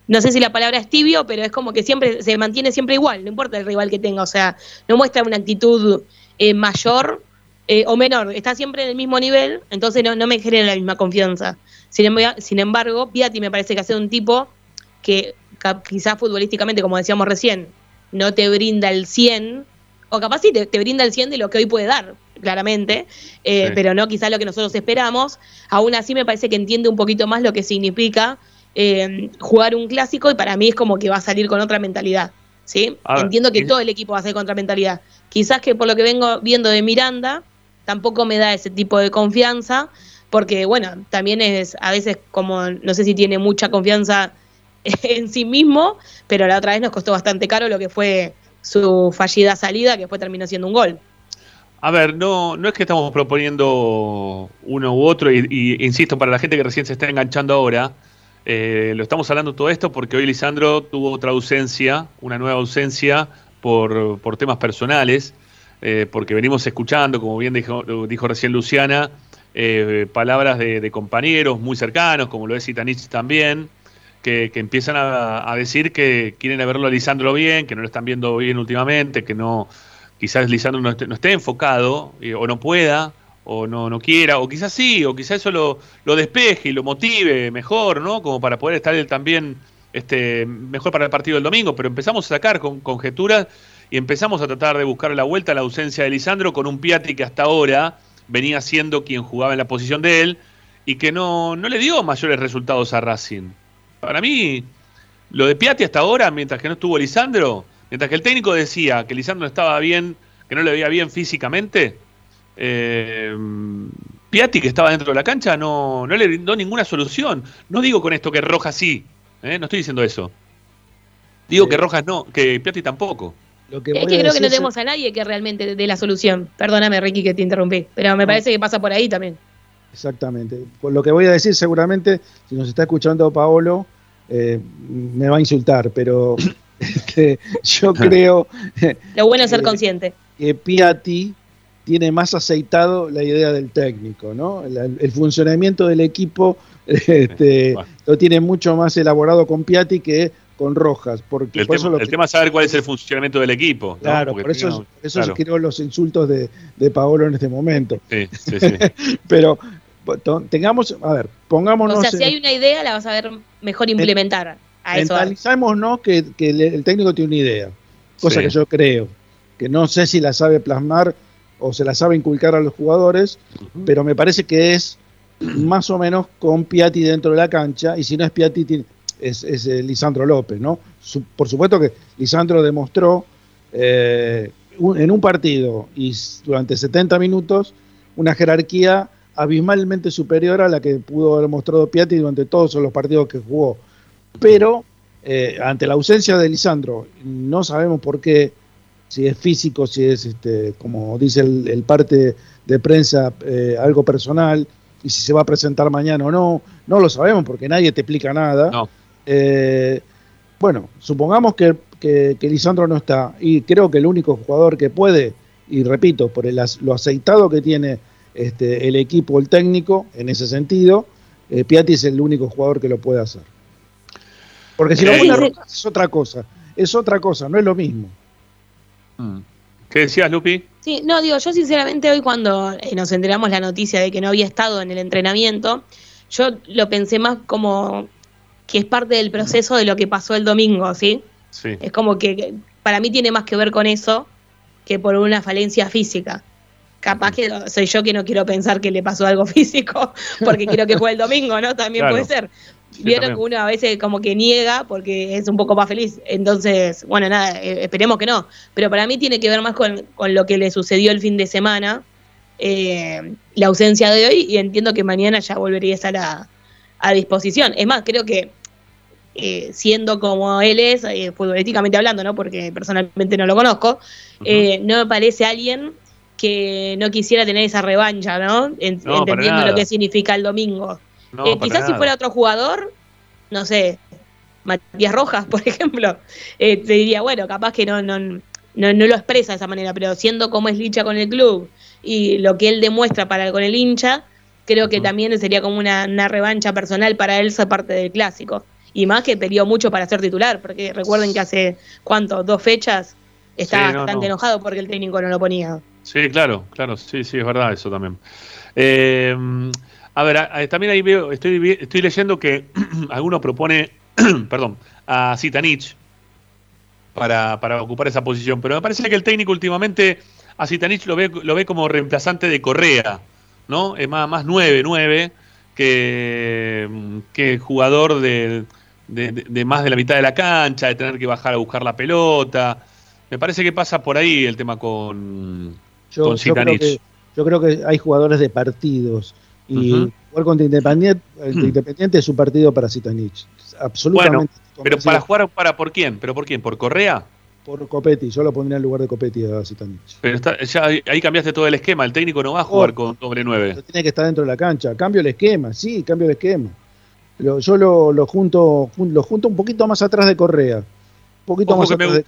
no sé si la palabra es tibio, pero es como que siempre se mantiene siempre igual, no importa el rival que tenga. O sea, no muestra una actitud eh, mayor o menor, está siempre en el mismo nivel, entonces no, no me genera la misma confianza. Sin embargo, sin embargo, Piatti me parece que hace un tipo que quizás futbolísticamente, como decíamos recién, no te brinda el 100, o capaz sí te, brinda el 100 de lo que hoy puede dar, claramente, eh, pero no quizás lo que nosotros esperamos. Aún así me parece que entiende un poquito más lo que significa eh, jugar un clásico y para mí es como que va a salir con otra mentalidad. ¿sí? Entiendo que todo el equipo va a ser con otra mentalidad. Quizás que por lo que vengo viendo de Miranda, tampoco me da ese tipo de confianza, porque bueno, también es a veces como, no sé si tiene mucha confianza en sí mismo, pero la otra vez nos costó bastante caro lo que fue su fallida salida, que fue terminó siendo un gol.
A ver, no, no es que estamos proponiendo uno u otro, y, insisto, para la gente que recién se está enganchando ahora, eh, lo estamos hablando todo esto porque hoy Lisandro tuvo otra ausencia, una nueva ausencia por, por temas personales, eh, porque venimos escuchando, como bien dijo, dijo recién Luciana, eh, palabras de, de, compañeros muy cercanos, como lo es Itanich también, que, empiezan a, decir que quieren verlo a Lisandro bien, que no lo están viendo bien últimamente, que no quizás Lisandro no esté, enfocado eh, o no pueda o no, no quiera, o quizás sí, o quizás eso lo, lo despeje y lo motive mejor, ¿no? Como para poder estar él también este, mejor para el partido del domingo, pero empezamos a sacar con, conjeturas y empezamos a tratar de buscar la vuelta a la ausencia de Lisandro con un Piatti que hasta ahora venía siendo quien jugaba en la posición de él y que no, no le dio mayores resultados a Racing. Para mí, lo de Piatti hasta ahora, mientras que no estuvo Lisandro, mientras que el técnico decía que Lisandro estaba bien, que no le veía bien físicamente, eh, Piatti, que estaba dentro de la cancha, no, no le brindó ninguna solución. No digo con esto que Rojas sí, ¿eh? no estoy diciendo eso. Digo que Rojas no, que Piatti tampoco.
es que creo que no tenemos a nadie que realmente dé la solución. Perdóname, Ricky, que te interrumpí, pero me parece que pasa por ahí también.
Exactamente. Por lo que voy a decir, seguramente, si nos está escuchando Paolo, eh, me va a insultar, pero este, yo creo.
Lo bueno es ser consciente.
Que Piatti tiene más aceitado la idea del técnico, ¿no? El, funcionamiento del equipo este, lo tiene mucho más elaborado con Piatti que con Rojas. Porque
el, tema, es saber cuál es el funcionamiento del equipo.
Claro, por eso, eso quiero los insultos de, de, Paolo en este momento. Sí, sí, sí. Pero tengamos, a ver, pongámonos.
O sea, si hay una idea, la vas a ver mejor implementar. A eso.
¿no? que, que el, técnico tiene una idea, cosa que yo creo, que no sé si la sabe plasmar o se la sabe inculcar a los jugadores, pero me parece que es más o menos con Piatti dentro de la cancha, y si no es Piatti, es, es eh, Lisandro López, ¿no? por supuesto que Lisandro demostró eh, en un partido y durante 70 minutos una jerarquía abismalmente superior a la que pudo haber mostrado Piatti durante todos los partidos que jugó. Pero eh, ante la ausencia de Lisandro, no sabemos por qué si es físico, si es, este, como dice el, parte de prensa, eh, algo personal, y si se va a presentar mañana o no, no lo sabemos porque nadie te explica nada. Eh, bueno, supongamos que, que, Lisandro no está, y creo que el único jugador que puede, y repito, por el, lo aceitado que tiene este, el equipo, el técnico, en ese sentido, eh, Piatti es el único jugador que lo puede hacer. Porque si lo pone es otra cosa, es otra cosa, no es lo mismo.
Mm. ¿Qué decías, Lupi?
Sí, no, digo, yo sinceramente hoy cuando eh, nos enteramos la noticia de que no había estado en el entrenamiento, yo lo pensé más como que es parte del proceso de lo que pasó el domingo, ¿sí? Sí. Es como que para mí tiene más que ver con eso que por una falencia física. Capaz que soy yo que no quiero pensar que le pasó algo físico porque quiero que juegue el domingo, ¿no? También puede ser. Vieron que uno a veces como que niega porque es un poco más feliz. Entonces, bueno, nada, eh, esperemos que no. Pero para mí tiene que ver más con, lo que le sucedió el fin de semana, eh, la ausencia de hoy, y entiendo que mañana ya volvería a estar a, disposición. Es más, creo que eh, siendo como él es, futbolísticamente hablando, ¿no? Porque personalmente no lo conozco, no me parece alguien que no quisiera tener esa revancha, ¿no? Entendiendo lo que significa el domingo. Eh, quizás si fuera otro jugador, no sé, Matías Rojas, por ejemplo, eh, te diría, bueno, capaz que no, no, no, no, lo expresa de esa manera, pero siendo como es hincha con el club y lo que él demuestra para con el hincha, creo que también sería como una, revancha personal para él ser parte del clásico. Y más que peleó mucho para ser titular, porque recuerden que hace, ¿cuánto? Dos fechas estaba bastante enojado porque el técnico no lo ponía.
Sí, claro, claro, sí, sí, es verdad eso también. Eh, a ver, también ahí veo, estoy, estoy leyendo que alguno propone, perdón, a Zitanich para, para, ocupar esa posición, pero me parece que el técnico últimamente a Zitanich lo ve, lo ve como reemplazante de Correa, ¿no? Es más, más 9-9 que, que jugador de, de, más de la mitad de la cancha, de tener que bajar a buscar la pelota. Me parece que pasa por ahí el tema con,
yo, creo que, yo creo que hay jugadores de partidos y jugar contra Independiente, mm. Independiente es un partido para Zitanich. Absolutamente.
pero para jugar para por quién? ¿Pero por quién? ¿Por Correa?
Por Copetti, yo lo pondría en lugar de Copetti a Zitanich.
Pero ya ahí cambiaste todo el esquema, el técnico no va a jugar con doble 9.
Tiene que estar dentro de la cancha. Cambio el esquema, sí, cambio el esquema. yo lo, lo, junto, lo junto un poquito más atrás de Correa. Un poquito más atrás de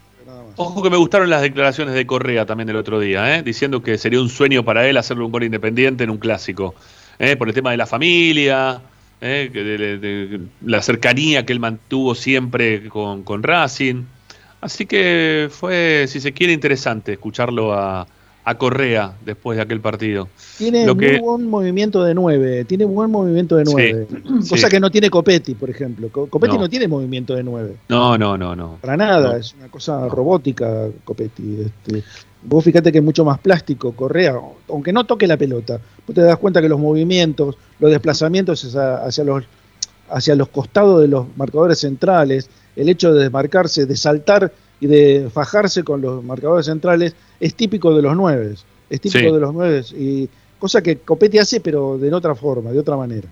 Ojo que me gustaron las declaraciones de Correa también del otro día, ¿eh? diciendo que sería un sueño para él hacerle un gol independiente en un clásico, ¿eh? por el tema de la familia, ¿eh? la cercanía que él mantuvo siempre con, Racing. Así que fue, si se quiere, interesante escucharlo a, a Correa después de aquel partido.
Tiene muy buen movimiento de nueve, tiene buen movimiento de nueve. cosa que no tiene Copetti, por ejemplo. Copetti no, tiene movimiento de nueve.
No, no, no, no.
Para nada, es una cosa robótica Copetti. Este, vos fíjate que es mucho más plástico Correa, aunque no toque la pelota. Vos te das cuenta que los movimientos, los desplazamientos hacia los, hacia los costados de los marcadores centrales, el hecho de desmarcarse, de saltar y de fajarse con los marcadores centrales es típico de los nueve. Es típico de los nueve. Y cosa que Copetti hace, pero de otra forma, de otra manera.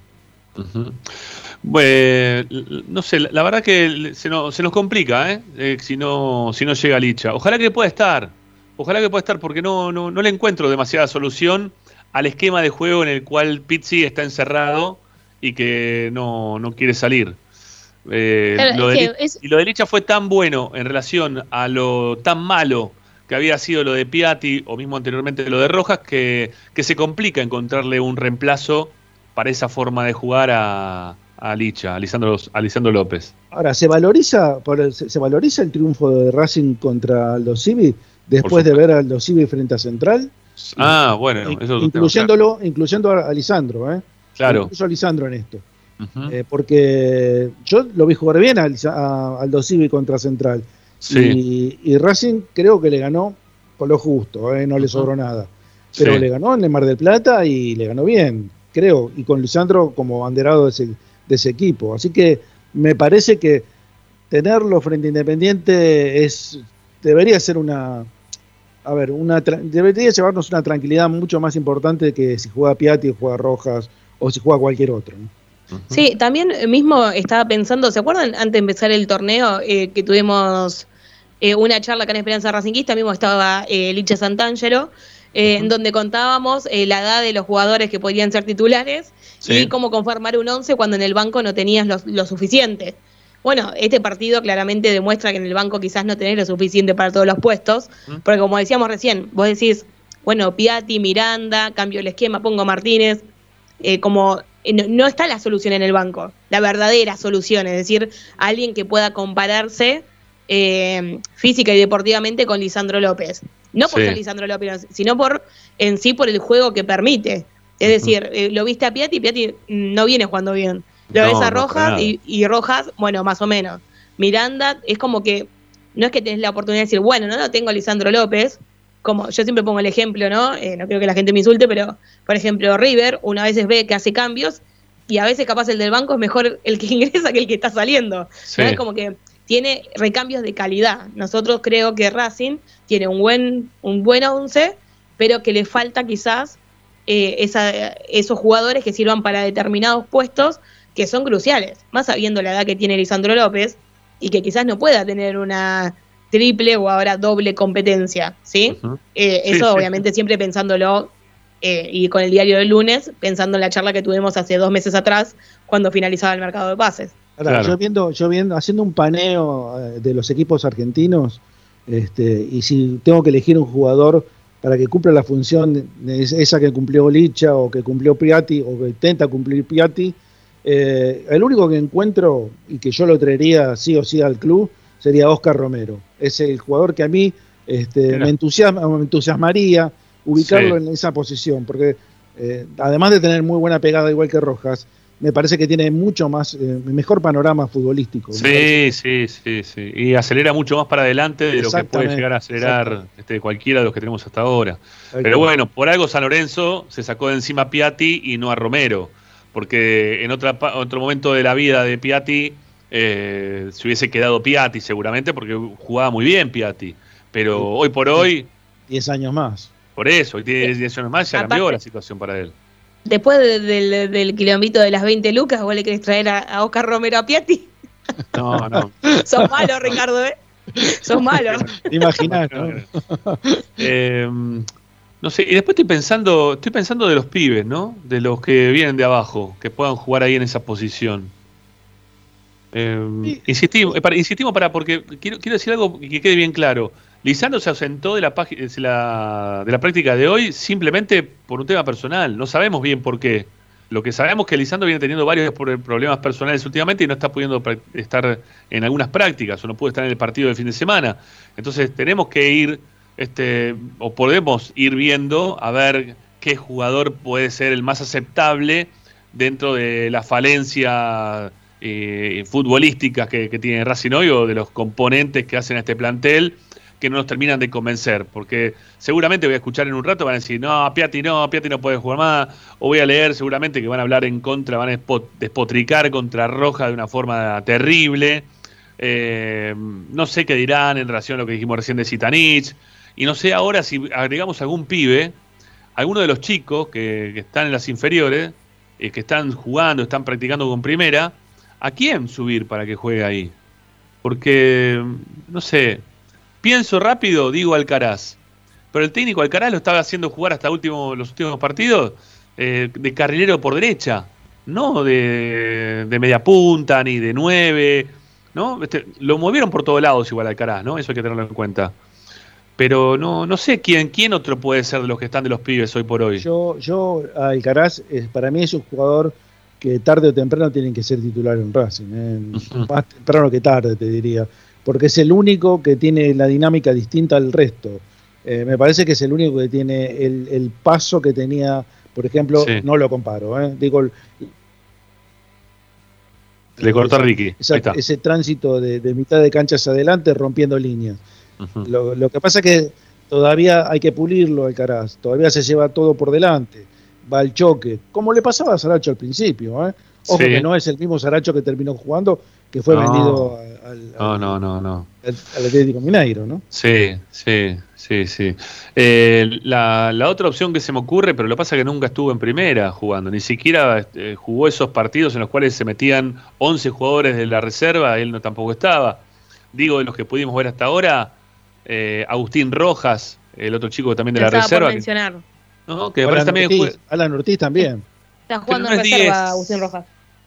Bueno, no sé, la verdad que se nos, se nos complica, ¿eh? ¿eh? si, no, si no llega Licha. Ojalá que pueda estar, ojalá que pueda estar, porque no, no, no le encuentro demasiada solución al esquema de juego en el cual Pizzi está encerrado y que no, no quiere salir. Eh, lo de, Y lo de Licha fue tan bueno en relación a lo tan malo que había sido lo de Piatti o mismo anteriormente lo de Rojas que, que se complica encontrarle un reemplazo para esa forma de jugar a, a Licha, a Lisandro, López.
Ahora, ¿se valoriza, se, valoriza el triunfo de Racing contra Aldo Civi después de ver a Aldo Civi frente a Central?
Ah, bueno,
eso incluyéndolo, incluyendo a Lisandro, ¿eh?
Claro.
Incluso a Lisandro en esto. Eh, porque yo lo vi jugar bien a, Aldo Civi contra Central. Y, Racing creo que le ganó con lo justo, ¿eh? no le sobró nada. Pero le ganó en el Mar del Plata y le ganó bien, creo, y con Lisandro como banderado de ese, de ese equipo. Así que me parece que tenerlo frente a Independiente es debería ser una a ver, una debería llevarnos una tranquilidad mucho más importante que si juega Piatti o juega Rojas o si juega cualquier otro.
Sí, también mismo estaba pensando, ¿se acuerdan antes de empezar el torneo eh, que tuvimos eh, una charla acá en Esperanza Racinguista? Mismo estaba eh, Licha Santangelo, en donde contábamos la edad de los jugadores que podrían ser titulares y cómo conformar un once cuando en el banco no tenías lo, suficiente. Bueno, este partido claramente demuestra que en el banco quizás no tenés lo suficiente para todos los puestos, porque como decíamos recién, vos decís, bueno, Piatti, Miranda, cambio el esquema, pongo Martínez, como eh, no, está la solución en el banco, la verdadera solución, es decir, alguien que pueda compararse eh, física y deportivamente con Lisandro López. No por ser Lisandro López, sino por en sí por el juego que permite. Es decir, eh, lo viste a Piatti, Piatti no viene jugando bien. Lo ves a Rojas y, Rojas, bueno, más o menos. Miranda es como que no es que tenés la oportunidad de decir, bueno, no, no tengo a Lisandro López, como yo siempre pongo el ejemplo, ¿no? Eh, no creo que la gente me insulte, pero por ejemplo, River, una vez ve que hace cambios y a veces capaz el del banco es mejor el que ingresa que el que está saliendo. Es como que tiene recambios de calidad. Nosotros creo que Racing tiene un buen, un buen once, pero que le falta quizás eh, esos jugadores que sirvan para determinados puestos que son cruciales, más sabiendo la edad que tiene Lisandro López y que quizás no pueda tener una triple o ahora doble competencia, ¿sí? Eh, eso obviamente siempre pensándolo eh, y con el diario del lunes, pensando en la charla que tuvimos hace dos meses atrás, cuando finalizaba el mercado de pases.
Yo viendo, yo viendo, haciendo un paneo eh, de los equipos argentinos, este, y si tengo que elegir un jugador para que cumpla la función esa que cumplió Licha o que cumplió Piatti o que intenta cumplir Piatti, el único que encuentro y que yo lo traería sí o sí al club sería Oscar Romero. Es el jugador que a mí este, me, entusiasma, me entusiasmaría ubicarlo en esa posición, porque eh, además de tener muy buena pegada igual que Rojas, me parece que tiene mucho más, eh, mejor panorama futbolístico.
Sí, sí, sí, sí. Y acelera mucho más para adelante de lo que puede llegar a acelerar este, cualquiera de los que tenemos hasta ahora. Pero bueno, por algo San Lorenzo se sacó de encima a Piatti y no a Romero, porque en otra, otro momento de la vida de Piatti eh, se hubiese quedado Piatti seguramente porque jugaba muy bien Piatti. Pero hoy por hoy...
10 años más.
Por eso, hoy tiene 10 años más, ya cambió la situación para él.
Después del, del kilombito de las 20 lucas, ¿vos le querés traer a, Oscar Romero a Piatti?
No, no.
Sos malo, Ricardo, ¿eh? Sos malo.
Imaginar, ¿no?
eh, no sé, y después estoy pensando, estoy pensando de los pibes, ¿no? De los que vienen de abajo, que puedan jugar ahí en esa posición. Eh, insistimos, para, insistimos para, porque quiero, quiero decir algo que quede bien claro. Lisandro se ausentó de la, de la, de la práctica de hoy simplemente por un tema personal. No sabemos bien por qué. Lo que sabemos es que Lisandro viene teniendo varios problemas personales últimamente y no está pudiendo estar en algunas prácticas o no puede estar en el partido del fin de semana. Entonces tenemos que ir este, o podemos ir viendo a ver qué jugador puede ser el más aceptable dentro de la falencia eh, futbolísticas que, tiene Racing o de los componentes que hacen a este plantel que no nos terminan de convencer, porque seguramente voy a escuchar en un rato, van a decir, no, Piatti no, Piatti no puede jugar más, o voy a leer seguramente que van a hablar en contra, van a despotricar contra Roja de una forma terrible, eh, no sé qué dirán en relación a lo que dijimos recién de Citanich, y no sé ahora si agregamos algún pibe, alguno de los chicos que, están en las inferiores, eh, que están jugando, están practicando con primera, ¿a quién subir para que juegue ahí? Porque, no sé, pienso rápido, digo Alcaraz. Pero el técnico Alcaraz lo estaba haciendo jugar hasta último, los últimos partidos eh, de carrilero por derecha, no de, media punta ni de nueve. ¿no? Este, lo movieron por todos lados igual Alcaraz, ¿no? Eso hay que tenerlo en cuenta. Pero no, no sé quién, quién otro puede ser de los que están de los pibes hoy por hoy.
Yo, yo Alcaraz, para mí es un jugador que tarde o temprano tienen que ser titular en Racing. ¿eh? Más temprano que tarde, te diría. Porque es el único que tiene la dinámica distinta al resto. Eh, me parece que es el único que tiene el, paso que tenía, por ejemplo, no lo comparo, ¿eh? digo.
Le cortó a Ricky.
ese tránsito de, mitad de canchas adelante rompiendo líneas. lo, lo, que pasa es que todavía hay que pulirlo, Alcaraz. Todavía se lleva todo por delante va al choque, como le pasaba a Saracho al principio. ¿eh? Ojo que no es el mismo Saracho que terminó jugando, que fue vendido al,
no, no, no,
al, Atlético Mineiro, ¿no?
Sí, sí, sí, sí. Eh, la, otra opción que se me ocurre, pero lo pasa que nunca estuvo en primera jugando, ni siquiera eh, jugó esos partidos en los cuales se metían 11 jugadores de la reserva, él no tampoco estaba. Digo, de los que pudimos ver hasta ahora, eh, Agustín Rojas, el otro chico también de la reserva.
mencionar.
¿No? Que Alan, también Ortiz, Alan Ortiz también.
Está jugando en la reserva Agustín Rojas.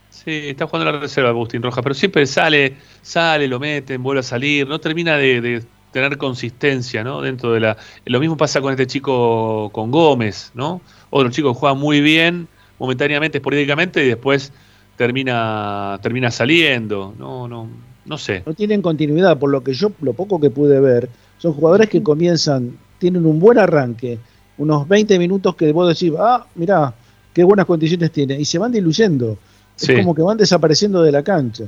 Sí, está jugando en la reserva Agustín Rojas, pero siempre sale, sale, lo meten, vuelve a salir, no termina de, tener consistencia, ¿no? Dentro de la. Lo mismo pasa con este chico, con Gómez, ¿no? Otro chico que juega muy bien, momentáneamente, esporádicamente, y después termina, termina saliendo. No, no, no sé.
No tienen continuidad, por lo que yo, lo poco que pude ver, son jugadores que comienzan, tienen un buen arranque, unos 20 minutos que vos decís, ah, mirá, qué buenas condiciones tiene, y se van diluyendo. Es como que van desapareciendo de la cancha.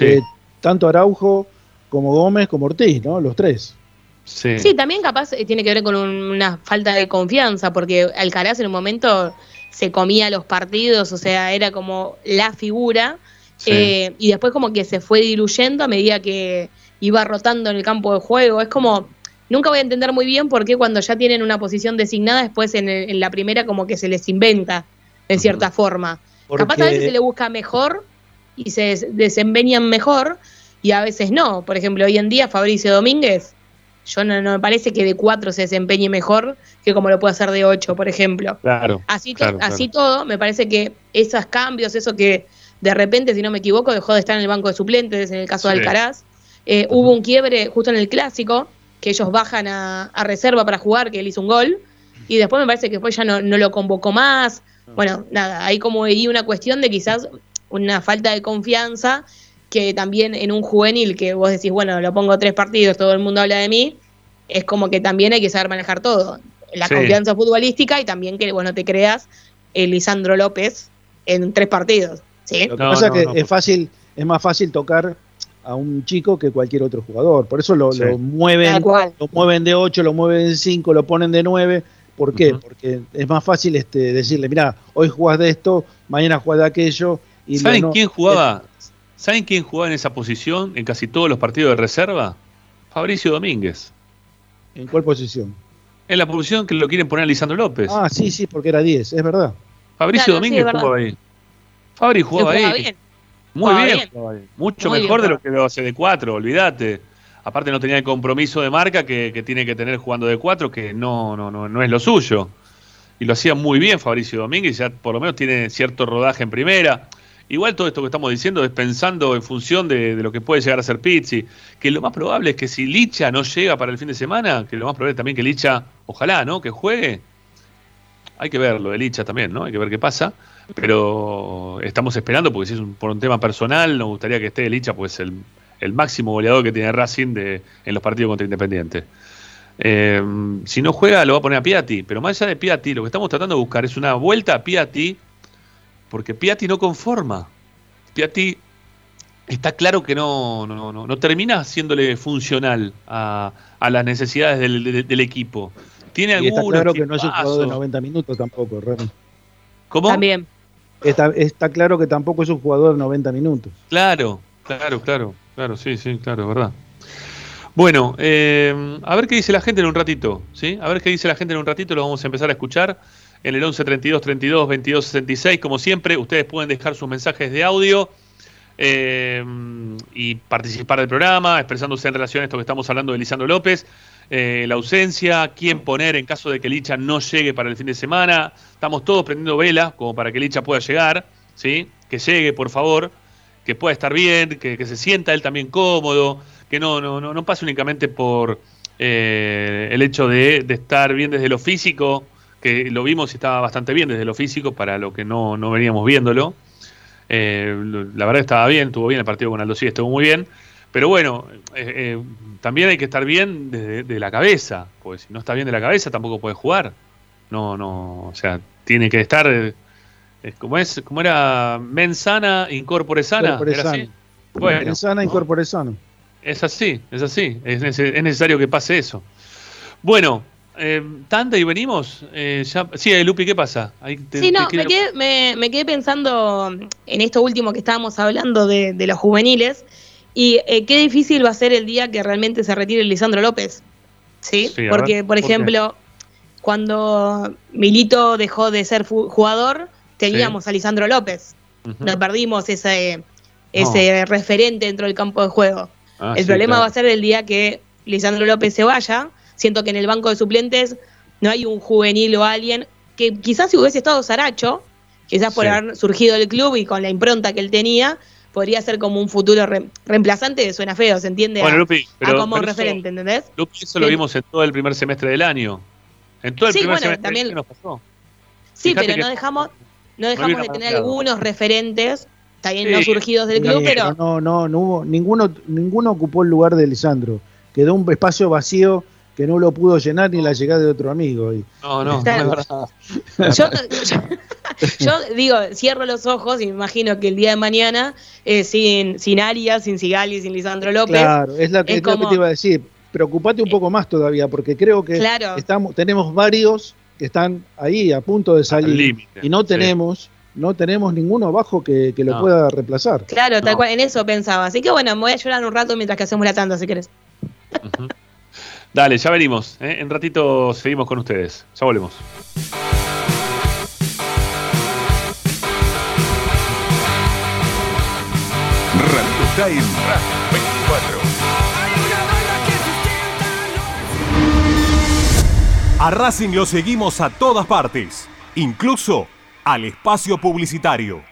Eh, tanto Araujo como Gómez como Ortiz, ¿no? Los tres.
Sí. sí, también capaz eh, tiene que ver con una falta de confianza, porque Alcaraz en un momento se comía los partidos, o sea, era como la figura, eh, y después como que se fue diluyendo a medida que iba rotando en el campo de juego. Es como, Nunca voy a entender muy bien por qué cuando ya tienen una posición designada, después en, la primera como que se les inventa, de cierta forma. Capaz a veces se le busca mejor y se desempeñan mejor y a veces no. Por ejemplo, hoy en día Fabricio Domínguez, yo no, me parece que de cuatro se desempeñe mejor que como lo puede hacer de ocho, por ejemplo.
Claro.
Así, así todo, me parece que esos cambios, eso que de repente, si no me equivoco, dejó de estar en el banco de suplentes, en el caso de Alcaraz, eh, hubo un quiebre justo en el clásico, que ellos bajan a, reserva para jugar, que él hizo un gol, y después me parece que después ya no, lo convocó más. Bueno, nada, hay como ahí una cuestión de quizás una falta de confianza que también en un juvenil que vos decís, bueno, lo pongo tres partidos, todo el mundo habla de mí, es como que también hay que saber manejar todo. La confianza futbolística y también que, bueno, te creas el Lisandro López en tres partidos. ¿sí?
Lo que pasa es que es fácil, es más fácil tocar a un chico que cualquier otro jugador. Por eso lo, mueven, lo mueven de 8, lo mueven de 5, lo ponen de 9. ¿Por qué? Porque es más fácil este, decirle, mira, hoy jugás de esto, mañana jugás de aquello.
Y ¿Saben quién jugaba? ¿Saben quién jugaba en esa posición en casi todos los partidos de reserva? Fabricio Domínguez.
¿En cuál posición?
En la posición que lo quieren poner a Lisandro López.
Ah, sí, sí, porque era 10, es verdad.
Fabricio Domínguez jugaba ahí. Fabri jugaba ahí. Muy bien, mucho mejor de lo que lo hace de cuatro, olvídate. Aparte no tenía el compromiso de marca que, tiene que tener jugando de cuatro, que no, no, no, no es lo suyo. Y lo hacía muy bien Fabricio Domínguez, ya por lo menos tiene cierto rodaje en primera. Igual todo esto que estamos diciendo es pensando en función de, lo que puede llegar a ser Pizzi, que lo más probable es que si Licha no llega para el fin de semana, que lo más probable es también que Licha, ojalá, ¿no? Que juegue. Hay que verlo de Licha también, ¿no? Hay que ver qué pasa pero estamos esperando, porque si es por un tema personal, nos gustaría que esté Licha, pues el, el máximo goleador que tiene Racing de, en los partidos contra Independiente. Eh, si no juega, lo va a poner a Piatti. Pero más allá de Piatti, lo que estamos tratando de buscar es una vuelta a Piatti, porque Piatti no conforma. Piatti está claro que no, no, no, termina haciéndole funcional a, las necesidades del, equipo. Tiene
y está claro que no es un jugador de 90 minutos tampoco,
¿Cómo?
También.
Está, claro que tampoco es un jugador de 90 minutos.
Claro, claro, claro, claro, sí, sí, claro, verdad. Bueno, eh, a ver qué dice la gente en un ratito, ¿sí? A ver qué dice la gente en un ratito, lo vamos a empezar a escuchar en el 11 32 32 22 66. Como siempre, ustedes pueden dejar sus mensajes de audio eh, y participar del programa, expresándose en relación a esto que estamos hablando de Lisandro López. Eh, la ausencia, quién poner en caso de que Licha no llegue para el fin de semana. Estamos todos prendiendo vela como para que Licha pueda llegar, ¿sí? Que llegue, por favor, que pueda estar bien, que, que se sienta él también cómodo que no, no, no, pasa únicamente por eh, el hecho de, estar bien desde lo físico, que lo vimos y estaba bastante bien desde lo físico para lo que no, no veníamos viéndolo. Eh, la verdad estaba bien, estuvo bien el partido con Aldo sí, estuvo muy bien. Pero bueno, eh, también hay que estar bien desde la cabeza, porque si no está bien de la cabeza tampoco puede jugar. No, no, o sea, tiene que estar, es como es, como era mensana, incorpore sana.
Era así. Bueno, mensana, incorpore sano.
Es así, es así. Es, necesario que pase eso. Bueno, eh, tanda y venimos. Eh, ya, sí, eh, Lupi, ¿qué pasa?
sí, no, me, quedé, pensando en esto último que estábamos hablando de, los juveniles. Y eh, qué difícil va a ser el día que realmente se retire Lisandro López. ¿Sí? Porque, por ejemplo, cuando Milito dejó de ser jugador, teníamos a Lisandro López. Nos perdimos ese, ese referente dentro del campo de juego. Ah, el problema va a ser el día que Lisandro López se vaya. Siento que en el banco de suplentes no hay un juvenil o alguien que quizás si hubiese estado Saracho, quizás por haber surgido del club y con la impronta que él tenía, podría ser como un futuro reemplazante, suena feo, ¿se entiende?
Bueno, Lupi,
pero, como referente, ¿entendés?
Lupi, eso lo vimos en todo el primer semestre del año. En todo el primer semestre
también, del año nos pasó. Sí, pero no dejamos, no dejamos de tener algunos referentes bien, no surgidos del club, pero...
No, no, no hubo, ninguno, ninguno ocupó el lugar de Lisandro. Quedó un espacio vacío que no lo pudo llenar ni la llegada de otro amigo.
No, no, no
yo, yo, digo, cierro los ojos y me imagino que el día de mañana, eh, sin, sin Arias, sin Sigali, sin Lisandro López.
Claro, es, la, que, lo que te iba a decir. Preocupate un poco más todavía, porque creo que estamos, tenemos varios que están ahí a punto de salir y no tenemos no tenemos ninguno abajo que, lo pueda reemplazar.
Claro, tal cual, en eso pensaba. Así que bueno, me voy a llorar un rato mientras que hacemos la tanda, si querés.
Dale, ya venimos. ¿eh? En ratito seguimos con ustedes. Ya volvemos.
Radio Time 24. A Racing lo seguimos a todas partes, incluso al espacio publicitario.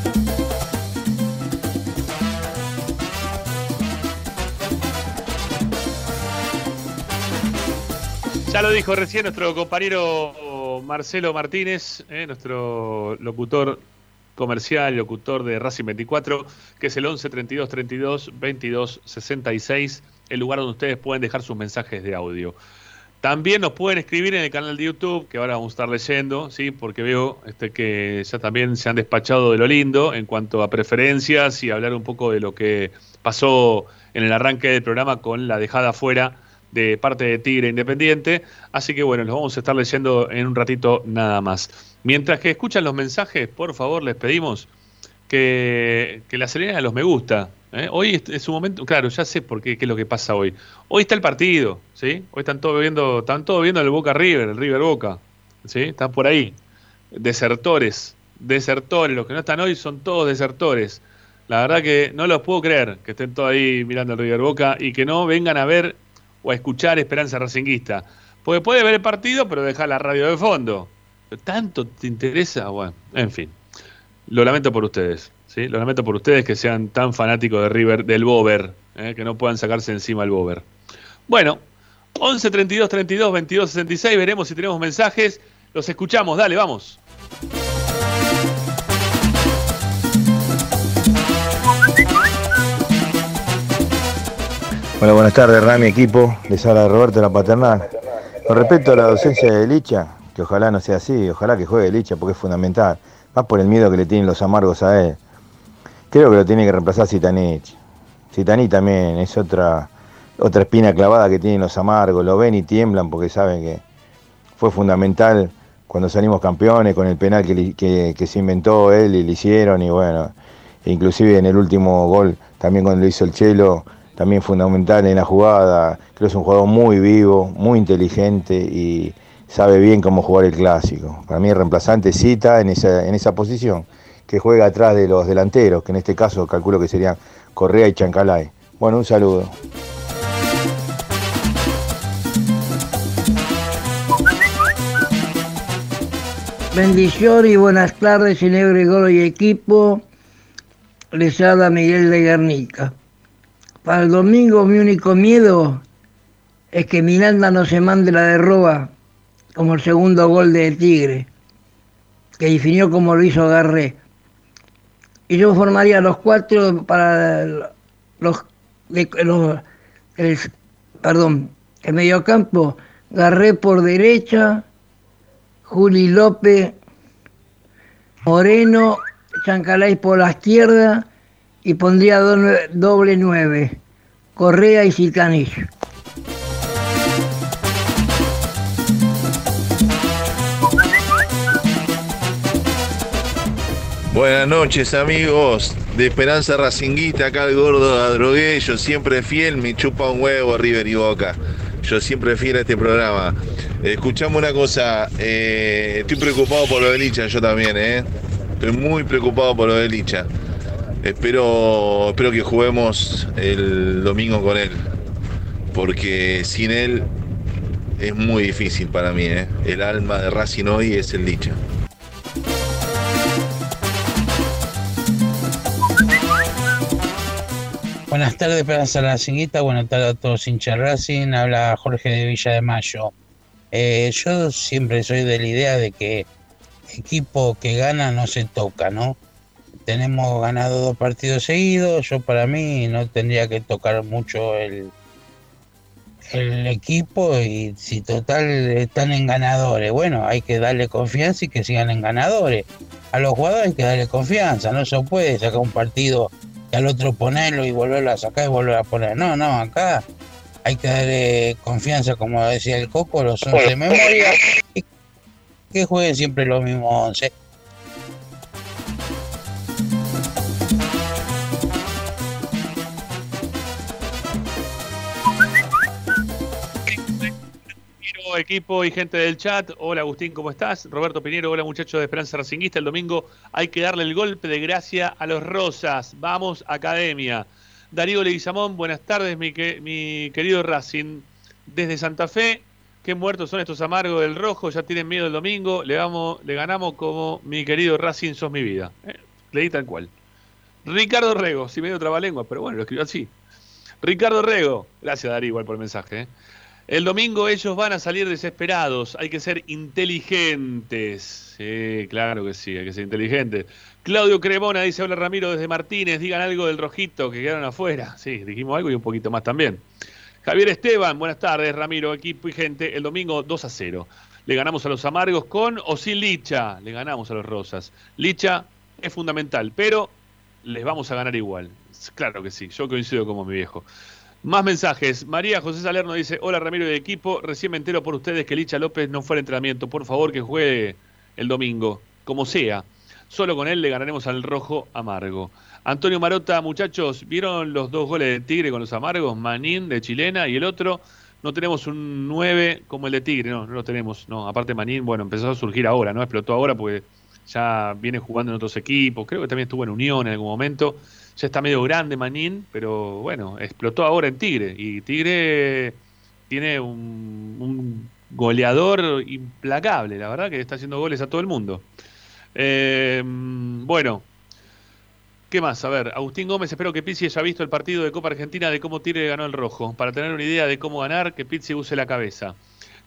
Ya lo dijo recién nuestro compañero Marcelo Martínez, eh, nuestro locutor comercial, locutor de Racing 24, que es el 11 32 32 22 66, el lugar donde ustedes pueden dejar sus mensajes de audio. También nos pueden escribir en el canal de YouTube, que ahora vamos a estar leyendo, ¿sí? porque veo este, que ya también se han despachado de lo lindo en cuanto a preferencias y hablar un poco de lo que pasó en el arranque del programa con la dejada fuera de parte de Tigre Independiente. Así que bueno, los vamos a estar leyendo en un ratito nada más. Mientras que escuchan los mensajes, por favor, les pedimos que, que la aceleren los me gusta. ¿eh? Hoy es, un momento, claro, ya sé por qué, qué es lo que pasa hoy. Hoy está el partido, ¿sí? Hoy están todos viendo, están todos viendo el Boca River, el River Boca, ¿sí? Están por ahí. Desertores, desertores, los que no están hoy son todos desertores. La verdad que no los puedo creer que estén todos ahí mirando el River Boca y que no vengan a ver o a escuchar Esperanza Racinguista. Porque puede ver el partido, pero deja la radio de fondo. ¿Tanto te interesa? Bueno, en fin. Lo lamento por ustedes. ¿sí? Lo lamento por ustedes que sean tan fanáticos de River, del Bober, ¿eh? que no puedan sacarse encima el Bober. Bueno, 11 32 32 22 66. Veremos si tenemos mensajes. Los escuchamos. Dale, vamos.
Bueno, buenas tardes, Rami, equipo. Les habla Roberto La Paternal. Con respecto a la docencia de Licha, que ojalá no sea así, ojalá que juegue Licha porque es fundamental. Más por el miedo que le tienen los amargos a él. Creo que lo tiene que reemplazar Zitanich. Zitanich también es otra, otra espina clavada que tienen los amargos. Lo ven y tiemblan porque saben que fue fundamental cuando salimos campeones con el penal que, que se inventó él y le hicieron. Y bueno, inclusive en el último gol, también cuando lo hizo el Chelo también fundamental en la jugada. Creo que es un jugador muy vivo, muy inteligente y sabe bien cómo jugar el clásico. Para mí el reemplazante cita en esa, en esa posición, que juega atrás de los delanteros, que en este caso calculo que serían Correa y Chancalay. Bueno, un saludo.
Bendición y buenas tardes, señor Gregorio y equipo. Les habla Miguel de Guernica. Para el domingo mi único miedo es que Miranda no se mande la derroba como el segundo gol de Tigre, que definió como lo hizo Garré. Y yo formaría los cuatro para los, el, perdón, el mediocampo, Garré por derecha, Juli López, Moreno, Chancalay por la izquierda y pondría doble nueve, Correa y Silcanich.
Buenas noches amigos de Esperanza Racinguita, acá el gordo Adroguello, siempre fiel, me chupa un huevo River y Boca. Yo siempre fiel a este programa. Escuchame una cosa, eh, estoy preocupado por lo de Licha, yo también, ¿eh? Estoy muy preocupado por lo de Licha. Espero, espero que juguemos el domingo con él, porque sin él es muy difícil para mí. ¿eh? El alma de Racing hoy es el Licha.
Buenas tardes, Esperanza Racingista. Buenas tardes a todos hinchas Racing. Habla Jorge de Villa de Mayo. Eh, yo siempre soy de la idea de que equipo que gana no se toca, ¿no? Tenemos ganado dos partidos seguidos. Yo para mí no tendría que tocar mucho el, el equipo y si total están en ganadores, bueno, hay que darle confianza y que sigan en ganadores. A los jugadores hay que darle confianza, no se puede sacar un partido y al otro ponerlo y volverlo a sacar y volver a poner. No, no, acá hay que darle confianza, como decía el Coco, los 11 de memoria y que jueguen siempre los mismos 11.
Equipo y gente del chat. Hola Agustín, ¿cómo estás? Roberto Piñero, hola muchachos de Esperanza Racinguista. El domingo hay que darle el golpe de gracia a los Rosas. Vamos, Academia. Darío Leguizamón, buenas tardes, mi, querido Racing. Desde Santa Fe, qué muertos son estos amargos del rojo, ya tienen miedo el domingo. Le, vamos, le ganamos como mi querido Racing, sos mi vida. Eh, leí tal cual. Ricardo Rego, si medio trabalengua, pero bueno, lo escribió así. Ricardo Rego, gracias Darío igual por el mensaje. Eh. El domingo ellos van a salir desesperados. Hay que ser inteligentes. Sí, claro que sí, hay que ser inteligentes. Claudio Cremona dice: Hola Ramiro desde Martínez. Digan algo del rojito que quedaron afuera. Sí, dijimos algo y un poquito más también. Javier Esteban, buenas tardes, Ramiro, equipo y gente. El domingo 2 a 0. Le ganamos a los amargos con o sin Licha. Le ganamos a los rosas. Licha es fundamental, pero les vamos a ganar igual. Claro que sí, yo coincido como mi viejo. Más mensajes. María José Salerno dice, hola Ramiro de equipo, recién me entero por ustedes que Licha López no fue al entrenamiento. Por favor que juegue el domingo, como sea. Solo con él le ganaremos al rojo amargo. Antonio Marota, muchachos, ¿vieron los dos goles de Tigre con los amargos? Manín de Chilena y el otro. No tenemos un 9 como el de Tigre, no, no lo tenemos. No, aparte Manín, bueno, empezó a surgir ahora, ¿no? Explotó ahora porque ya viene jugando en otros equipos. Creo que también estuvo en Unión en algún momento ya está medio grande Manín, pero bueno, explotó ahora en Tigre. Y Tigre tiene un, goleador implacable, la verdad, que está haciendo goles a todo el mundo. Eh, bueno, ¿qué más? A ver, Agustín Gómez, espero que Pizzi haya visto el partido de Copa Argentina de cómo Tigre ganó el rojo. Para tener una idea de cómo ganar, que Pizzi use la cabeza.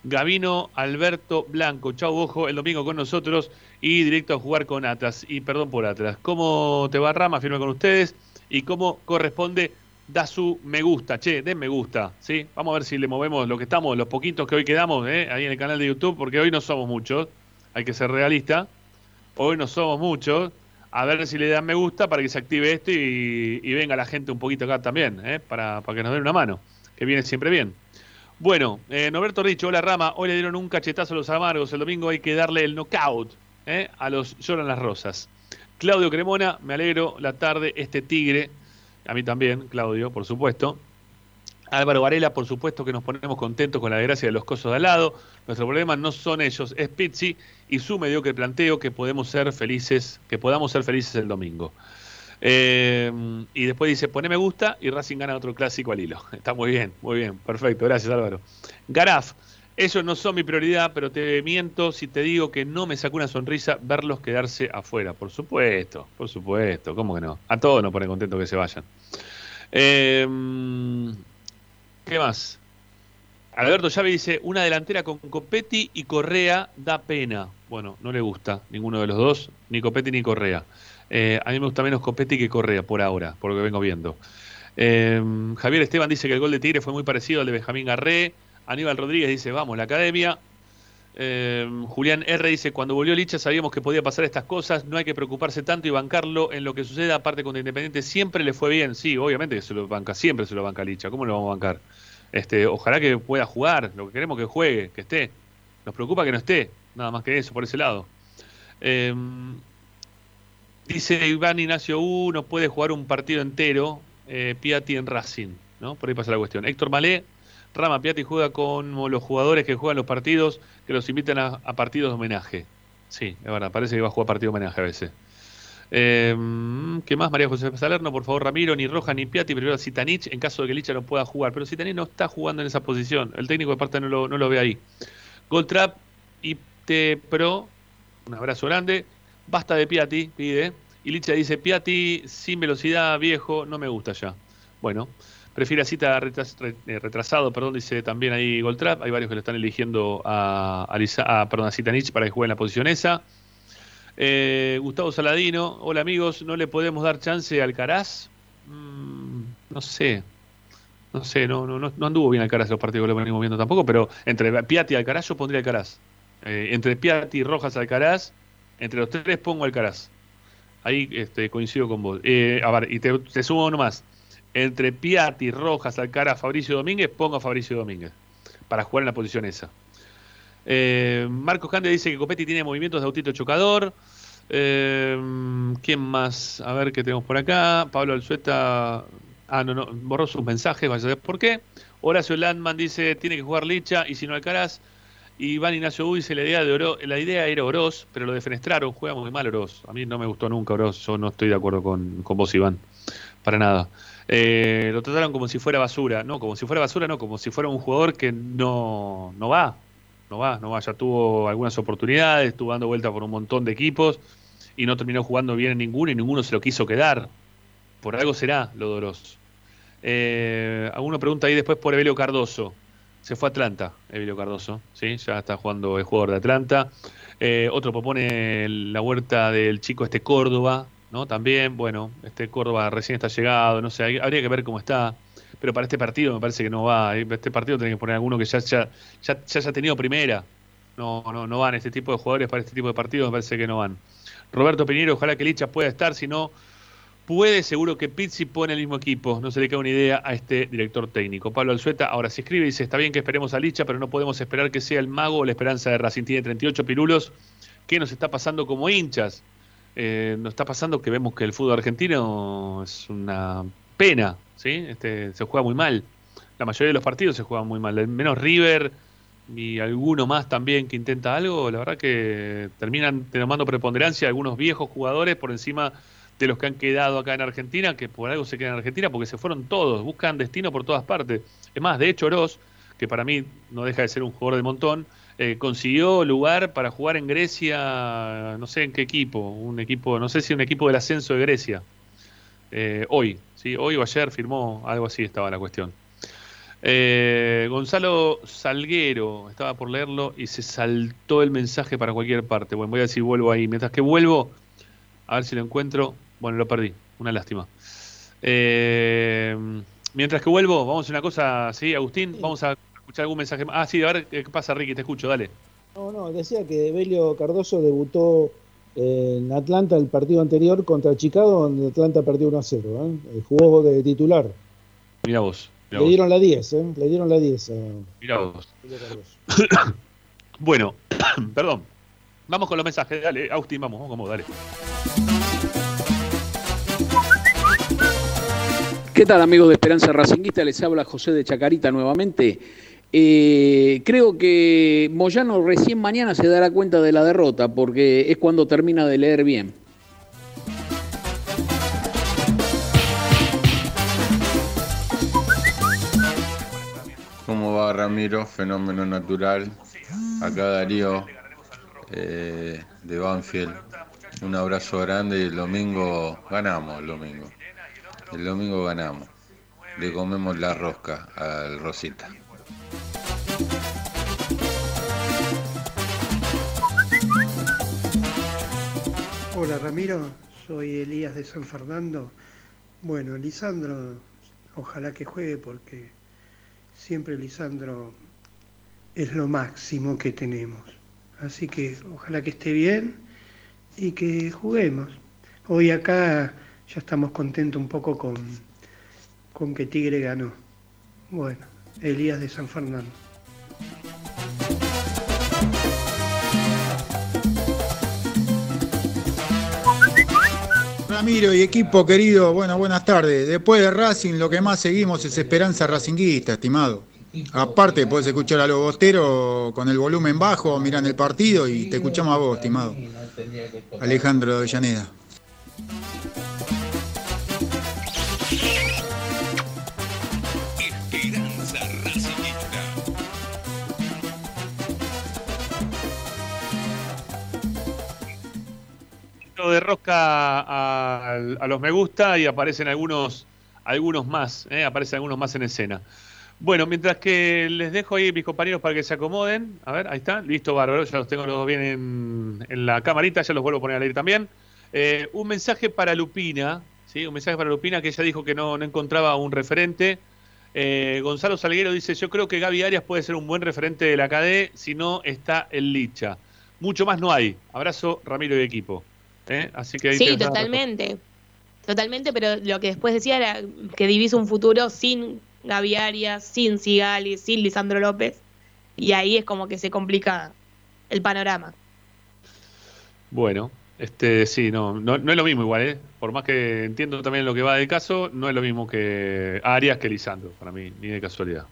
Gavino Alberto Blanco. Chau, ojo, el domingo con nosotros y directo a jugar con Atlas. Y perdón por Atlas. ¿Cómo te va Rama? Firme con ustedes. Y cómo corresponde, da su me gusta. Che, den me gusta. ¿sí? Vamos a ver si le movemos lo que estamos, los poquitos que hoy quedamos ¿eh? ahí en el canal de YouTube, porque hoy no somos muchos. Hay que ser realista. Hoy no somos muchos. A ver si le dan me gusta para que se active esto y, venga la gente un poquito acá también, ¿eh? para, para que nos den una mano, que viene siempre bien. Bueno, eh, Norberto Richo, hola Rama, hoy le dieron un cachetazo a los amargos, el domingo hay que darle el knockout eh, a los lloran las rosas. Claudio Cremona, me alegro la tarde, este tigre, a mí también, Claudio, por supuesto. Álvaro Varela, por supuesto que nos ponemos contentos con la desgracia de los cosos de al lado. Nuestro problema no son ellos, es Pizzi y su mediocre planteo que podemos ser felices, que podamos ser felices el domingo. Eh, y después dice, pone me gusta y Racing gana otro clásico al hilo. Está muy bien, muy bien, perfecto, gracias Álvaro. Garaf, ellos no son mi prioridad, pero te miento si te digo que no me sacó una sonrisa verlos quedarse afuera. Por supuesto, por supuesto, ¿cómo que no? A todos nos pone contento que se vayan. Eh, ¿Qué más? Alberto Llave dice, una delantera con Copetti y Correa da pena. Bueno, no le gusta ninguno de los dos, ni Copetti ni Correa. Eh, a mí me gusta menos Copetti que Correa por ahora, por lo que vengo viendo. Eh, Javier Esteban dice que el gol de Tigre fue muy parecido al de Benjamín Garré. Aníbal Rodríguez dice, vamos, la academia. Eh, Julián R dice, cuando volvió Licha sabíamos que podía pasar estas cosas, no hay que preocuparse tanto y bancarlo en lo que suceda, aparte con Independiente siempre le fue bien, sí, obviamente que se lo banca, siempre se lo banca Licha, ¿cómo lo vamos a bancar? Este, ojalá que pueda jugar, lo que queremos que juegue, que esté. Nos preocupa que no esté, nada más que eso, por ese lado. Dice Iván Ignacio U, no puede jugar un partido entero, eh, en Racing, ¿no? Por ahí pasa la cuestión. Héctor Malé, Rama Piatti juega con los jugadores que juegan los partidos, que los invitan a, partidos de homenaje. Sí, es verdad, parece que va a jugar partido de homenaje a veces. Eh, ¿Qué más, María José Salerno? Por favor, Ramiro, ni Roja ni Piatti, primero Zitanich en caso de que Licha no pueda jugar. Pero Zitanich no está jugando en esa posición. El técnico de parte no lo, no lo ve ahí. Goldtrap y T Pro, un abrazo grande. Basta de Piatti, pide. Y Licha dice: Piatti sin velocidad, viejo, no me gusta ya. Bueno, prefiere a Cita eh, retrasado, perdón, dice también ahí Goldtrap. Hay varios que lo están eligiendo a, a, a, perdón, a Zitanich para que juegue en la posición esa. Eh, Gustavo Saladino, hola amigos, ¿no le podemos dar chance a Alcaraz? Mm, no sé, no sé, no, no, no anduvo bien Alcaraz los partidos que lo venimos viendo tampoco, pero entre Piatti y Alcaraz yo pondría Alcaraz. Eh, entre Piatti, Rojas, Alcaraz, entre los tres pongo Alcaraz. Ahí este, coincido con vos. Eh, a ver, y te, te, sumo uno más. Entre Piatti, Rojas, Alcaraz, Fabricio Domínguez, pongo a Fabricio Domínguez para jugar en la posición esa. Eh, Marcos Cande dice que Copetti tiene movimientos de autito chocador. Eh, ¿Quién más? A ver qué tenemos por acá. Pablo Alzueta. Ah, no, no, borró sus mensajes, vaya a saber por qué. Horacio Landman dice: tiene que jugar Licha y si no Alcaraz. Iván Ignacio U dice: la idea, de Oro, la idea era Oroz, pero lo defenestraron. Juega muy mal Oroz. A mí no me gustó nunca Oroz. Yo no estoy de acuerdo con, con vos, Iván. Para nada. Eh, lo trataron como si fuera basura. No, como si fuera basura, no, como si fuera un jugador que no, no va no va, no va, ya tuvo algunas oportunidades, estuvo dando vuelta por un montón de equipos y no terminó jugando bien en ninguno y ninguno se lo quiso quedar. Por algo será lo Doros. Eh, alguno pregunta ahí después por Evelio Cardoso. Se fue a Atlanta, Evelio Cardoso, ¿sí? ya está jugando el jugador de Atlanta. Eh, otro propone la huerta del chico este Córdoba, ¿no? También, bueno, este Córdoba recién está llegado, no sé, habría que ver cómo está pero para este partido me parece que no va. Este partido tiene que poner alguno que ya, ya, ya, ya haya tenido primera. No, no, no van este tipo de jugadores para este tipo de partidos, me parece que no van. Roberto Piñero, ojalá que Licha pueda estar, si no puede, seguro que Pizzi pone el mismo equipo. No se le queda una idea a este director técnico. Pablo Alzueta ahora se escribe y dice, está bien que esperemos a Licha, pero no podemos esperar que sea el mago o la esperanza de Racing. Tiene 38 pirulos. ¿Qué nos está pasando como hinchas? Eh, nos está pasando que vemos que el fútbol argentino es una pena. ¿sí? Este, se juega muy mal. La mayoría de los partidos se juegan muy mal. Menos River y alguno más también que intenta algo, la verdad que terminan tomando preponderancia algunos viejos jugadores por encima de los que han quedado acá en Argentina, que por algo se quedan en Argentina, porque se fueron todos, buscan destino por todas partes. Es más, de hecho, Oroz, que para mí no deja de ser un jugador de montón, eh, consiguió lugar para jugar en Grecia, no sé en qué equipo, un equipo, no sé si un equipo del ascenso de Grecia, eh, hoy, Hoy o ayer firmó, algo así estaba la cuestión. Eh, Gonzalo Salguero, estaba por leerlo y se saltó el mensaje para cualquier parte. Bueno, voy a decir vuelvo ahí. Mientras que vuelvo, a ver si lo encuentro. Bueno, lo perdí, una lástima. Mientras que vuelvo, vamos a una cosa, ¿sí, Agustín? Vamos a escuchar algún mensaje Ah, sí, a ver qué pasa, Ricky, te escucho, dale.
No, no, decía que Belio Cardoso debutó en Atlanta el partido anterior contra Chicago, donde Atlanta perdió 1 a 0. ¿eh? Jugó de titular.
Mira vos.
Le dieron la 10, ¿eh? Le dieron la 10.
Mira vos. bueno, perdón. Vamos con los mensajes. Dale, Austin, vamos, vamos, vamos, dale.
¿Qué tal amigos de Esperanza Racinguista? Les habla José de Chacarita nuevamente. Eh, creo que Moyano recién mañana se dará cuenta de la derrota porque es cuando termina de leer bien.
¿Cómo va Ramiro? Fenómeno natural. Acá Darío eh, de Banfield. Un abrazo grande y el domingo ganamos el domingo. El domingo ganamos. Le comemos la rosca al Rosita.
Hola Ramiro, soy Elías de San Fernando. Bueno, Lisandro, ojalá que juegue porque siempre Lisandro es lo máximo que tenemos. Así que ojalá que esté bien y que juguemos. Hoy acá ya estamos contentos un poco con, con que Tigre ganó. Bueno, Elías de San Fernando.
Ramiro y equipo querido, bueno, buenas tardes. Después de Racing, lo que más seguimos es Esperanza Racinguista, estimado. Aparte, puedes escuchar a los bosteros con el volumen bajo, miran el partido y te escuchamos a vos, estimado. Alejandro de Llaneda.
De rosca a, los me gusta y aparecen algunos, algunos más, ¿eh? aparecen algunos más en escena. Bueno, mientras que les dejo ahí mis compañeros para que se acomoden. A ver, ahí está, listo, bárbaro, ya los tengo los dos bien en, en la camarita, ya los vuelvo a poner a leer también. Eh, un mensaje para Lupina, ¿sí? Un mensaje para Lupina que ella dijo que no, no encontraba un referente. Eh, Gonzalo Salguero dice, yo creo que Gaby Arias puede ser un buen referente de la KD si no está el Licha. Mucho más no hay. Abrazo, Ramiro y equipo. ¿Eh? Así que ahí
Sí, totalmente. Totalmente, pero lo que después decía era que divisa un futuro sin Gaby Arias, sin Sigali, sin Lisandro López. Y ahí es como que se complica el panorama.
Bueno, este sí, no, no, no es lo mismo igual, ¿eh? Por más que entiendo también lo que va del caso, no es lo mismo que Arias que Lisandro, para mí, ni de casualidad.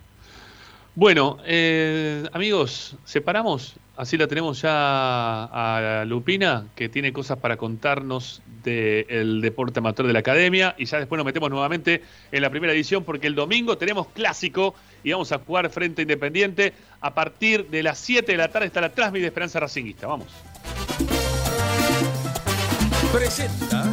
Bueno, eh, amigos, separamos, así la tenemos ya a Lupina, que tiene cosas para contarnos del deporte amateur de la academia, y ya después nos metemos nuevamente en la primera edición, porque el domingo tenemos clásico y vamos a jugar frente Independiente. A partir de las 7 de la tarde está la Transmit de Esperanza Racinguista. Vamos.
Presenta.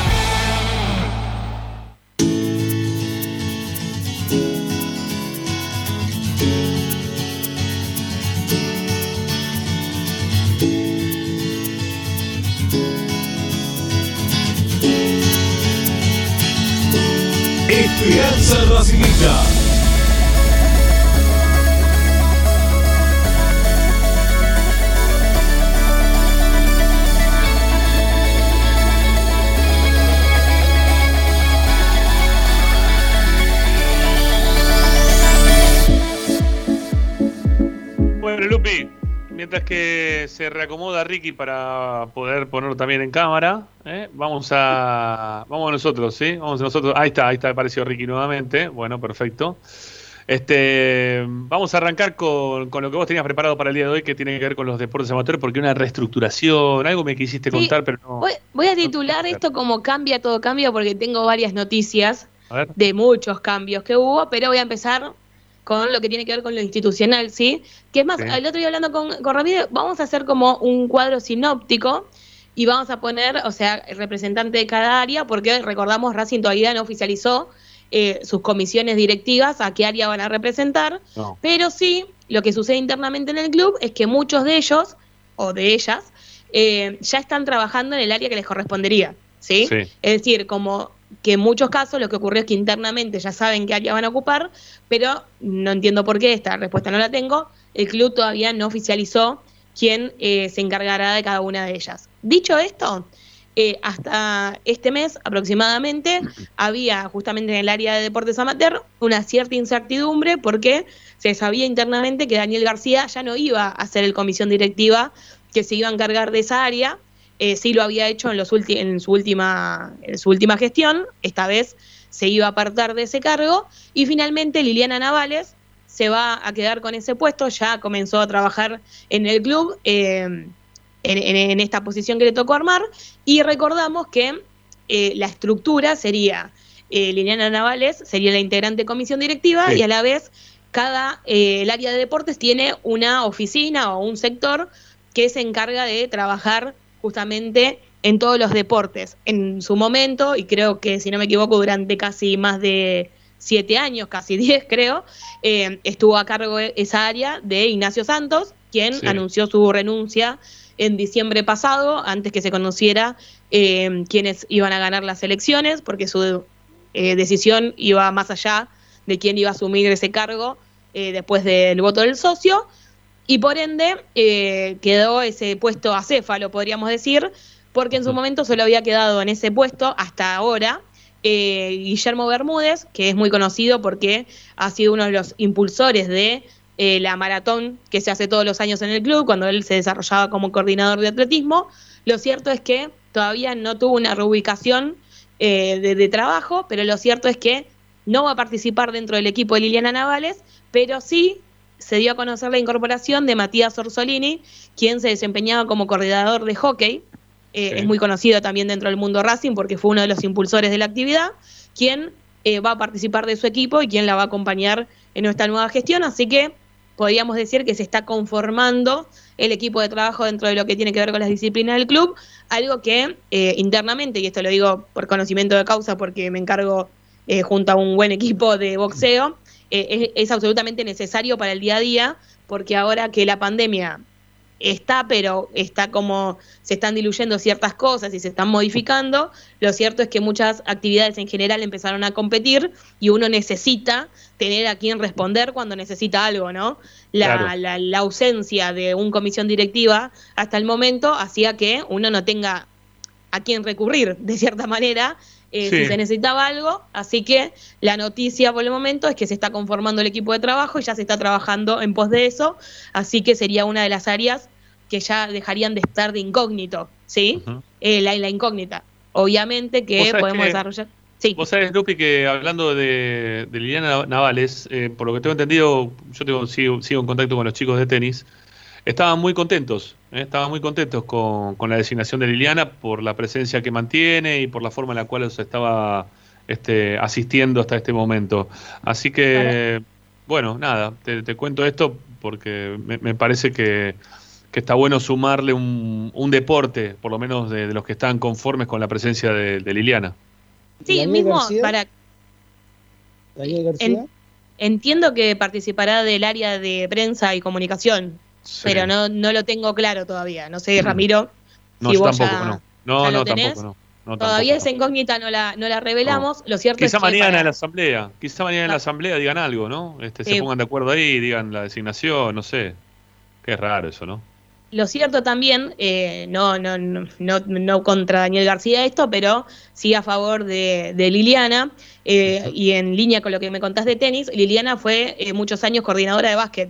Reacomoda Ricky para poder ponerlo también en cámara, ¿eh? vamos a vamos nosotros, ¿sí? Vamos nosotros. Ahí está, ahí está, apareció Ricky nuevamente. Bueno, perfecto. Este, vamos a arrancar con, con lo que vos tenías preparado para el día de hoy, que tiene que ver con los deportes amateur, porque una reestructuración, algo me quisiste
Sí,
contar, pero no.
Voy, voy a titular esto como cambia, todo cambia, porque tengo varias noticias
A
de muchos cambios que hubo, pero voy a empezar con lo que tiene que ver con lo institucional, ¿sí? Que es más,
Sí.
el otro día hablando con, con vamos a hacer como un cuadro sinóptico y vamos a poner, o sea, el representante de cada área, porque recordamos, Racing todavía no oficializó eh, sus comisiones directivas, a qué área van a representar,
No.
pero sí, lo que sucede internamente en el club es que muchos de ellos, o de ellas, eh, ya están trabajando en el área que les correspondería, ¿sí?
Sí.
Es decir, como que en muchos casos lo que ocurrió es que internamente ya saben qué área van a ocupar, pero no entiendo por qué, esta respuesta no la tengo, el club todavía no oficializó quién eh, se encargará de cada una de ellas. Dicho esto, eh, hasta este mes aproximadamente había justamente en el área de deportes amateur una cierta incertidumbre porque se sabía internamente que Daniel García ya no iba a ser el comisión directiva que se iba a encargar de esa área, eh, sí lo había hecho en, los en, su última, en su última gestión, esta vez se iba a apartar de ese cargo. Y finalmente Liliana Navales se va a quedar con ese puesto, ya comenzó a trabajar en el club eh, en, en- esta posición que le tocó armar. Y recordamos que eh, la estructura sería Liliana Navales, sería la integrante de comisión directiva
Sí.
y a la vez cada, eh, el área de deportes tiene una oficina o un sector que se encarga de trabajar justamente en todos los deportes. En su momento, y creo que si no me equivoco, durante casi más de siete años, casi diez creo, eh, estuvo a cargo de esa área de Ignacio Santos, quien
Sí.
anunció su renuncia en diciembre pasado, antes que se conociera eh, quiénes iban a ganar las elecciones, porque su eh, decisión iba más allá de quién iba a asumir ese cargo eh, después del voto del socio, y por ende quedó ese puesto acéfalo, podríamos decir, porque en su momento solo había quedado en ese puesto hasta ahora Guillermo Bermúdez, que es muy conocido porque ha sido uno de los impulsores de la maratón que se hace todos los años en el club, cuando él se desarrollaba como coordinador de atletismo. Lo cierto es que todavía no tuvo una reubicación eh, de, trabajo, pero lo cierto es que no va a participar dentro del equipo de Liliana Navales, pero sí se dio a conocer la incorporación de Matías Orsolini, quien se desempeñaba como coordinador de hockey. Eh, es muy conocido también dentro del mundo Racing porque fue uno de los impulsores de la actividad, quien eh, va a participar de su equipo y quien la va a acompañar en esta nueva gestión. Así que podríamos decir que se está conformando el equipo de trabajo dentro de lo que tiene que ver con las disciplinas del club, algo que eh, internamente, y esto lo digo por conocimiento de causa porque me encargo eh, junto a un buen equipo de boxeo, eh, es, es absolutamente necesario para el día a día, porque ahora que la pandemia está, pero está como se están diluyendo ciertas cosas y se están modificando. Lo cierto es que muchas actividades en general empezaron a competir y uno necesita tener a quien responder cuando necesita algo, ¿no? La, la, ausencia de un comisión directiva hasta el momento hacía que uno no tenga a quién recurrir, de cierta manera, eh, si se necesitaba algo. Así que la noticia por el momento es que se está conformando el equipo de trabajo y ya se está trabajando en pos de eso. Así que sería una de las áreas que ya dejarían de estar de incógnito, ¿sí? Eh, la, incógnita. Obviamente que podemos desarrollar. Sí.
Vos sabés, Lupi, que hablando de, Liliana Navales, eh, por lo que tengo entendido, yo tengo, sigo, en contacto con los chicos de tenis, estaban muy contentos, eh, estaban muy contentos con, la designación de Liliana por la presencia que mantiene y por la forma en la cual se estaba este, asistiendo hasta este momento. Así que, bueno, nada, te, cuento esto porque me parece que que está bueno sumarle un, deporte, por lo menos de, los que están conformes con la presencia de, Liliana.
Sí, mismo para... García? entiendo que participará del área de prensa y comunicación, pero no, no lo tengo claro todavía. No sé, Ramiro,
no, si vos tampoco, no. No, no, tampoco, no.
Todavía esa incógnita no la, no la revelamos. Lo cierto
quizá
es
que mañana en la asamblea, quizá mañana en la asamblea digan algo, ¿no? Este, se pongan de acuerdo ahí, digan la designación, no sé. Qué raro eso, ¿no?
Lo cierto también, eh, no, no, no, no, contra Daniel García esto, pero sí a favor de, Liliana, eh, y en línea con lo que me contás de tenis, Liliana fue eh, muchos años coordinadora de básquet.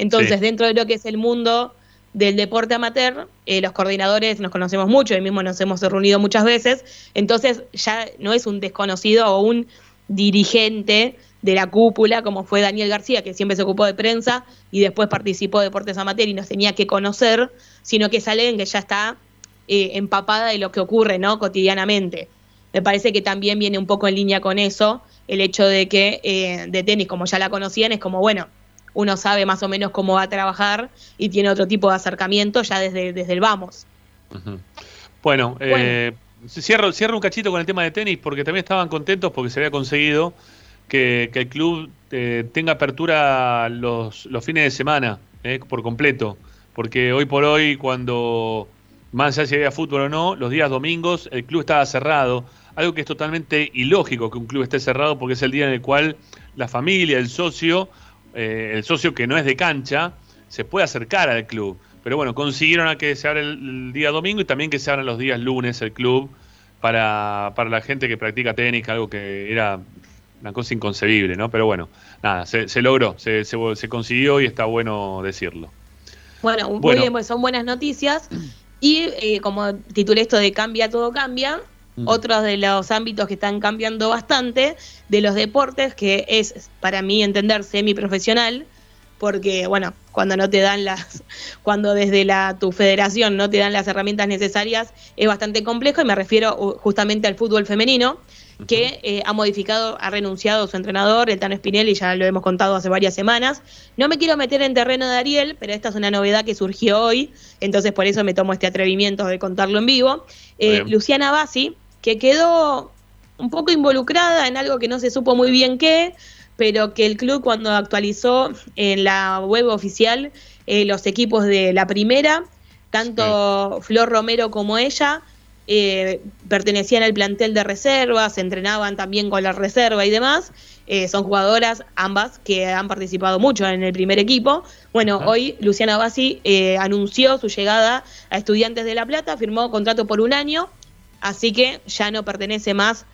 Entonces, dentro de lo que es el mundo del deporte amateur, los coordinadores nos conocemos mucho, y mismo nos hemos reunido muchas veces, entonces ya no es un desconocido o un dirigente de la cúpula, como fue Daniel García, que siempre se ocupó de prensa y después participó de Deportes Amateur y nos tenía que conocer, sino que es alguien que ya está eh, empapada de lo que ocurre ¿no? cotidianamente. Me parece que también viene un poco en línea con eso, el hecho de que eh, de tenis, como ya la conocían, es como, bueno, uno sabe más o menos cómo va a trabajar y tiene otro tipo de acercamiento ya desde, desde el vamos.
Bueno, eh, cierro, cierro un cachito con el tema de tenis porque también estaban contentos porque se había conseguido que, el club eh, tenga apertura los, los, fines de semana eh, por completo. Porque hoy por hoy, cuando más allá si había fútbol o no, los días domingos el club estaba cerrado. Algo que es totalmente ilógico que un club esté cerrado porque es el día en el cual la familia, el socio, eh, el socio que no es de cancha, se puede acercar al club. Pero bueno, consiguieron a que se abra el, día domingo y también que se abran los días lunes el club para, para la gente que practica tenis, algo que era una cosa inconcebible, ¿no? Pero bueno, nada, se, logró, se, se, consiguió y está bueno decirlo.
Bueno, muy bien, pues son buenas noticias. Y eh, como titulé esto de Cambia, todo cambia, mm. otros de los ámbitos que están cambiando bastante, de los deportes, que es, para mí entender, semi-profesional, porque, bueno, cuando no te dan las, cuando desde la tu federación no te dan las herramientas necesarias, es bastante complejo, y me refiero justamente al fútbol femenino, que eh, ha modificado, ha renunciado su entrenador, el Tano Spinelli, ya lo hemos contado hace varias semanas. No me quiero meter en terreno de Ariel, pero esta es una novedad que surgió hoy, entonces por eso me tomo este atrevimiento de contarlo en vivo. Eh, Luciana Bassi, que quedó un poco involucrada en algo que no se supo muy bien qué, pero que el club cuando actualizó en la web oficial eh, los equipos de la primera, Tanto Flor Romero como ella eh, pertenecían al plantel de reservas, se entrenaban también con la reserva y demás. Eh, son jugadoras ambas que han participado mucho en el primer equipo. Bueno, hoy Luciana Bassi eh, anunció su llegada a Estudiantes de La Plata, firmó contrato por un año, así que ya no pertenece más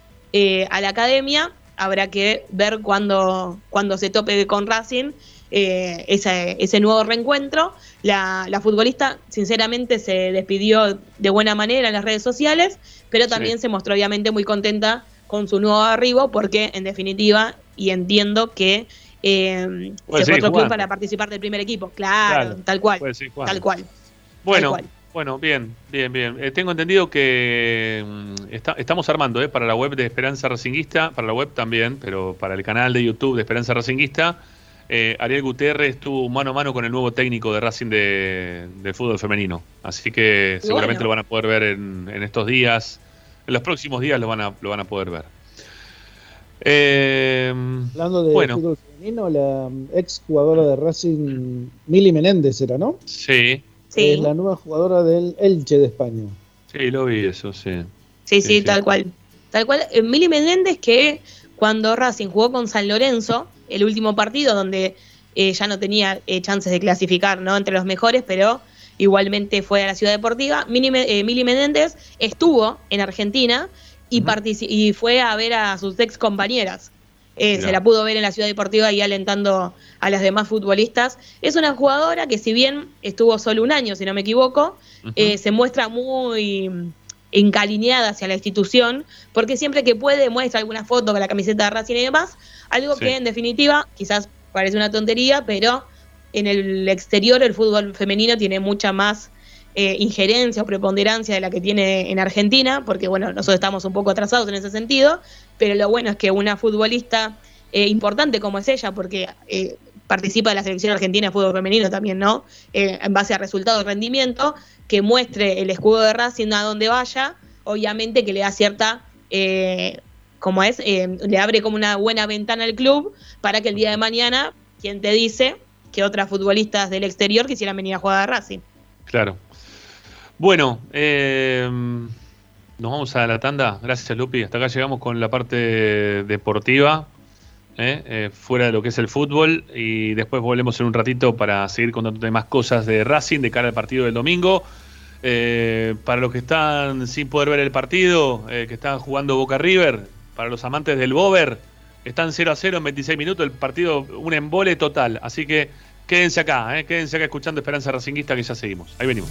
a la academia. Habrá que ver cuando, cuando se tope con Racing eh, ese, nuevo reencuentro. La, futbolista, sinceramente, se despidió de buena manera en las redes sociales, pero también se mostró obviamente muy contenta con su nuevo arribo, porque en definitiva, y entiendo que eh, se fue otro club para participar del primer equipo. Claro, tal cual. Tal cual.
Bueno. Bueno, bien, bien, bien. Eh, tengo entendido que mm, estamos armando eh, para la web de Esperanza Racinguista, para la web también, pero para el canal de YouTube de Esperanza Racinguista, eh, Ariel Gutiérrez estuvo mano a mano con el nuevo técnico de Racing de, fútbol femenino. Así que seguramente lo van a poder ver en, estos días. En los próximos días lo van a, lo van a poder ver.
Eh, Hablando de fútbol femenino, la ex jugadora de Racing, Mili Menéndez era, ¿no?
Sí.
Es la nueva jugadora del Elche de España.
Sí, lo vi eso, sí.
Sí, sí, tal cual. Tal cual. Eh, Mili Menéndez que cuando Racing jugó con San Lorenzo, el último partido donde eh, ya no tenía eh, chances de clasificar ¿no? entre los mejores, pero igualmente fue a la Ciudad Deportiva. Mili, eh, Menéndez estuvo en Argentina y, y fue a ver a sus ex compañeras. se la pudo ver en la Ciudad Deportiva y alentando a las demás futbolistas. Es una jugadora que si bien estuvo solo un año, si no me equivoco, se muestra muy encalineada hacia la institución, porque siempre que puede muestra alguna foto con la camiseta de Racing y demás, algo que en definitiva quizás parece una tontería, pero en el exterior el fútbol femenino tiene mucha más eh, injerencia o preponderancia de la que tiene en Argentina, porque bueno, nosotros estamos un poco atrasados en ese sentido, pero lo bueno es que una futbolista eh, importante como es ella, porque eh, participa de la selección argentina de fútbol femenino también, ¿no? en base a resultados de rendimiento, que muestre el escudo de Racing a donde vaya, obviamente que le da cierta, eh, como es, eh, le abre como una buena ventana al club para que el día de mañana, quien te dice que otras futbolistas del exterior quisieran venir a jugar a Racing.
Claro. Bueno, eh, nos vamos a la tanda. Gracias, Lupi. Hasta acá llegamos con la parte deportiva. Fuera de lo que es el fútbol y después volvemos en un ratito para seguir contándote más cosas de Racing de cara al partido del domingo. Eh, para los que están sin poder ver el partido, eh, que están jugando Boca River, para los amantes del Bover, están 0 a 0 en 26 minutos, el partido un embole total. Así que quédense acá, eh, quédense acá escuchando Esperanza Racinguista que ya seguimos. Ahí venimos.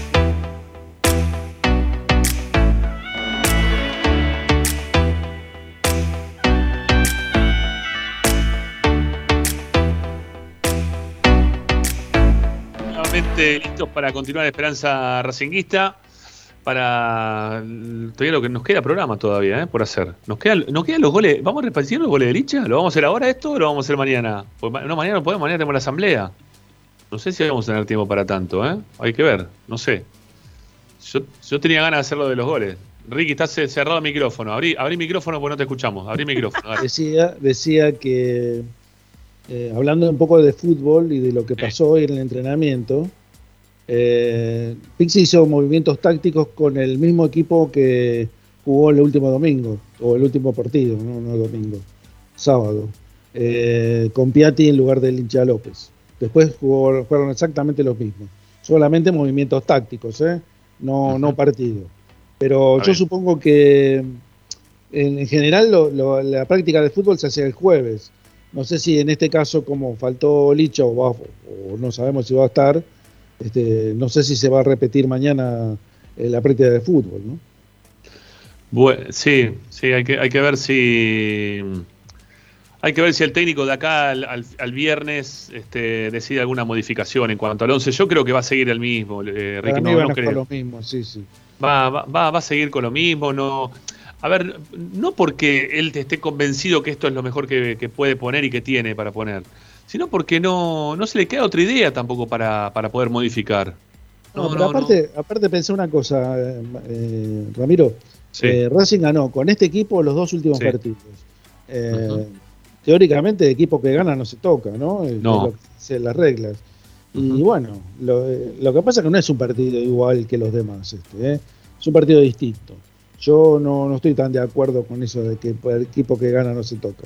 Listos para continuar Esperanza Racinguista. Para todavía lo que nos queda programa todavía, ¿eh? por hacer. Nos quedan, nos quedan los goles. ¿Vamos a repartir los goles de Licha? ¿Lo vamos a hacer ahora esto o lo vamos a hacer mañana? Pues ma- no, mañana no podemos, mañana tenemos la asamblea. No sé si vamos a tener tiempo para tanto, ¿eh? Hay que ver, no sé. Yo, yo tenía ganas de hacerlo de los goles. Ricky, estás cerrado el micrófono. Abrí, abrí micrófono porque no te escuchamos. Abrí micrófono.
Decía, decía que, eh, hablando un poco de fútbol y de lo que pasó hoy en el entrenamiento, eh, Pixi hizo movimientos tácticos con el mismo equipo que jugó el último domingo, o el último partido, no, no domingo, sábado, eh, con Piatti en lugar del hincha López. Después jugó- fueron exactamente los mismos, solamente movimientos tácticos, ¿eh? no, no partido. Pero yo
bien.
supongo que en, en general lo- lo- la práctica de fútbol se hace el jueves. No sé si en este caso, como faltó Licha o, va- o no sabemos si va a estar, este, no sé si se va a repetir mañana la práctica de fútbol, ¿no?
Bue- sí, sí, hay que, hay que ver si. Hay que ver si el técnico de acá al, al- al viernes este, decide alguna modificación en cuanto al 11. Yo creo que va a seguir el mismo, eh,
Para
Ricky.
mí
no-
van
no
a
creo.
lo mismo, sí, sí.
Va, va, va, va a seguir con lo mismo, no. A ver, no porque él esté convencido que esto es lo mejor que, que puede poner y que tiene para poner, sino porque no, no se le queda otra idea tampoco para, para poder modificar.
No,
No,
pero
no,
aparte, aparte pensé una cosa, eh, eh, Ramiro.
Sí.
Eh, Racing ganó con este equipo los dos últimos
Sí.
partidos. Eh, teóricamente el equipo que gana no se toca, ¿no?
No.
las reglas. Y bueno, lo, lo, que pasa es que no es un partido igual que los demás, este, ¿eh? es un partido distinto. Yo no, no estoy tan de acuerdo con eso de que el equipo que gana no se toca.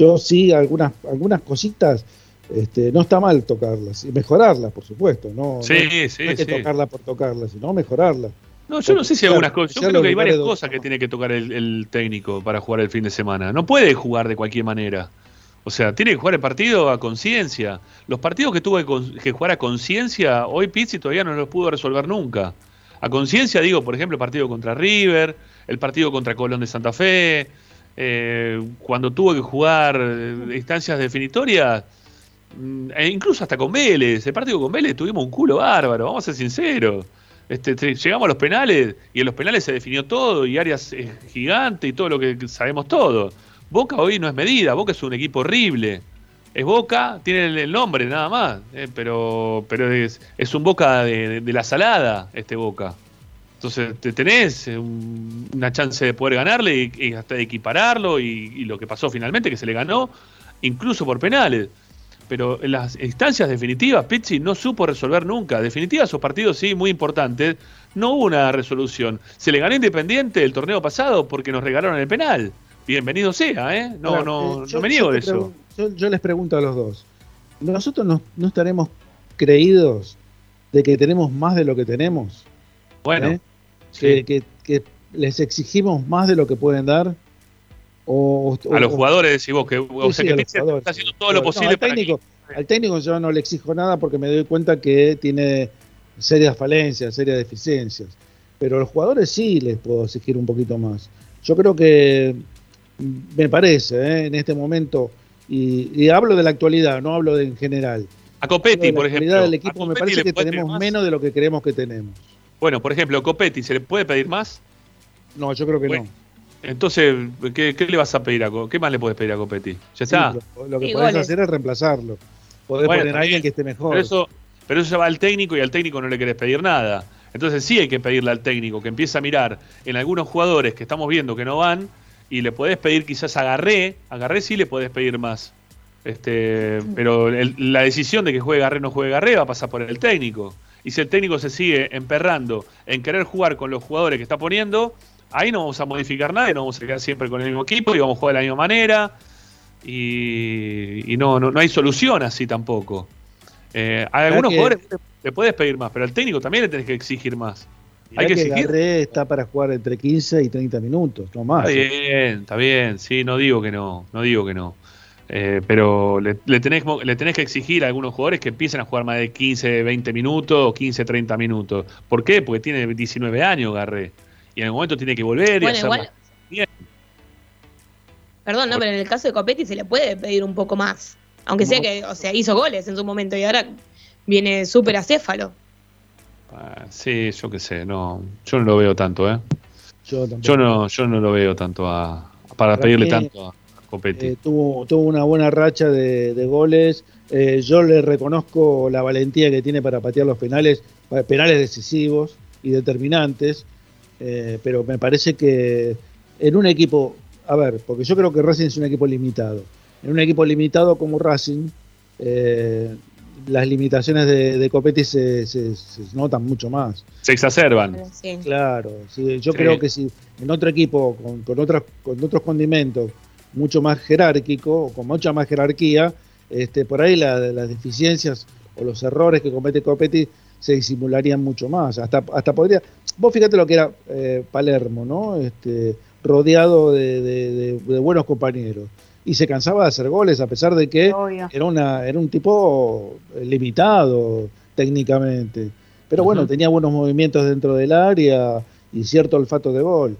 Yo sí, algunas, algunas cositas, este, no está mal tocarlas y mejorarlas, por supuesto. No,
sí,
no,
sí,
hay que tocarla por tocarla, sino mejorarlas.
No, yo no sé si algunas cosas. Yo creo que hay varias cosas que tiene que tocar el, técnico para jugar el fin de semana. No puede jugar de cualquier manera. O sea, tiene que jugar el partido a conciencia. Los partidos que tuvo que, jugar a conciencia, hoy Pizzi todavía no los pudo resolver nunca. A conciencia, digo, por ejemplo, el partido contra River, el partido contra Colón de Santa Fe, eh, cuando tuvo que jugar eh, instancias definitorias, mm, e incluso hasta con Vélez. El partido con Vélez tuvimos un culo bárbaro, vamos a ser sinceros. Este, llegamos a los penales y en los penales se definió todo y Arias es gigante y todo lo que sabemos todo. Boca hoy no es medida, Boca es un equipo horrible. Es Boca, tiene el nombre nada más, eh, pero, pero es, es un Boca de, la salada, este Boca. Entonces te tenés una chance de poder ganarle y, hasta de equipararlo y, lo que pasó finalmente, que se le ganó, incluso por penales pero en las instancias definitivas Pizzi no supo resolver nunca. Definitivas esos partidos sí, muy importantes, no hubo una resolución. Se le ganó Independiente el torneo pasado porque nos regalaron el penal. Bienvenido sea, ¿eh? No, no, no me niego de eso.
Yo, les pregunto a los dos. ¿Nosotros no, estaremos creídos de que tenemos más de lo que tenemos?
Bueno. ¿Eh?
Que, que les exigimos más de lo que pueden dar
a los jugadores decís vos que, o sea, que está haciendo todo lo posible
al técnico, Al técnico yo no le exijo nada porque me doy cuenta que tiene serias falencias, serias deficiencias. Pero a los jugadores sí les puedo exigir un poquito más. Yo creo que me parece, ¿eh? en este momento, y, hablo de la actualidad, no hablo de en general.
A Copetti, por ejemplo.
del equipo me parece que tenemos menos de lo que creemos que tenemos.
Bueno, por ejemplo, Copetti, ¿se le puede pedir más?
No, yo creo que no.
Entonces, ¿qué, le vas a pedir a ¿Qué más le puedes pedir a Copetti? ¿Ya está?
lo, que podés hacer es reemplazarlo. Podés poner a alguien que esté mejor.
Pero eso, pero eso va al técnico y al técnico no le querés pedir nada. Entonces sí hay que pedirle al técnico que empiece a mirar en algunos jugadores que estamos viendo que no van y le podés pedir quizás a Garré. A Garré sí le podés pedir más. Este, pero la decisión de que juegue Garré o no juegue Garré va a pasar por el técnico. Y si el técnico se sigue emperrando en querer jugar con los jugadores que está poniendo, ahí no vamos a modificar nada y no vamos a quedar siempre con el mismo equipo y vamos a jugar de la misma manera. Y, no, no, hay solución así tampoco. Eh, a algunos jugadores le puedes pedir más, pero al técnico también le tenés que exigir más.
Hay que, exigir. está para jugar entre 15 y 30 minutos, no más.
Está bien, está bien, sí, no digo que no, no digo que no. Eh, pero le, tenés, le tenés que exigir a algunos jugadores que empiecen a jugar más de 15, 20 minutos o 15, 30 minutos. ¿Por qué? Porque tiene 19 años, Garré y en algún momento tiene que volver y hacer bien.
Perdón, no, pero en el caso de Copetti se le puede pedir un poco más. Aunque sea que, o sea, hizo goles en su momento y ahora viene súper acéfalo.
Ah, sí, yo qué sé, no, yo no lo veo tanto, ¿eh? Yo, no, yo no lo veo tanto a, para pedirle tanto a.
Eh, tuvo, tuvo una buena racha de, goles. Eh, yo le reconozco la valentía que tiene para patear los penales, penales decisivos y determinantes. Eh, pero me parece que en un equipo, a ver, porque yo creo que Racing es un equipo limitado. En un equipo limitado como Racing, eh, las limitaciones de, Copetti se, notan mucho más.
Se exacerban.
Claro, yo creo que si en otro equipo con, con, otros, con otros condimentos mucho más jerárquico, con mucha más jerarquía, este, por ahí las deficiencias o los errores que comete Copetti se disimularían mucho más. Hasta, hasta podría. Vos fíjate lo que era eh, Palermo, ¿no? Este, rodeado de, buenos compañeros. Y se cansaba de hacer goles, a pesar de que era, una, era un tipo limitado técnicamente. Pero bueno, tenía buenos movimientos dentro del área y cierto olfato de gol.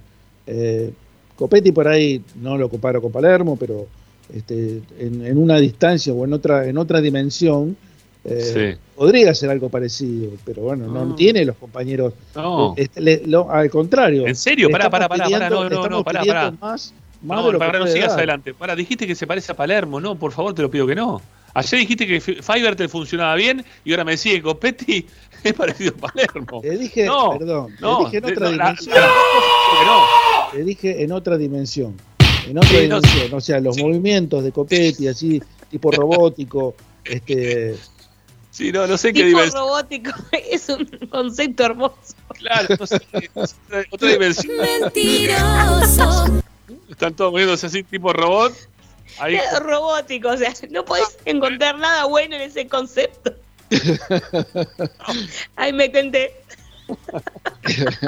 Eh, Copetti por ahí no lo comparo con Palermo, pero este, en, en, una distancia o en otra, en otra dimensión, eh, podría ser algo parecido, pero bueno, no, tiene los compañeros.
No.
Este, al contrario.
¿En serio? Pará, pará, pará, no, no, no, pará, pará. Más, más no, para no sigas adelante. Para, dijiste que se parece a Palermo, no, por favor, te lo pido que no. Ayer dijiste que Fiverr te funcionaba bien y ahora me decís que Copetti es parecido a Palermo.
Te dije, perdón, te dije en otra dimensión. Te dije en otra dimensión. en otra dimensión. O sea, los movimientos de Copetti, así, tipo robótico, este.
Sí, no, no sé
qué
dimensión.
robótico es un concepto hermoso.
Claro, no sé, otra dimensión.
Mentiroso.
Están todos moviéndose así, tipo robot. Ahí.
Es robótico, o sea, no podés encontrar nada bueno en ese concepto. Ay, me tenté.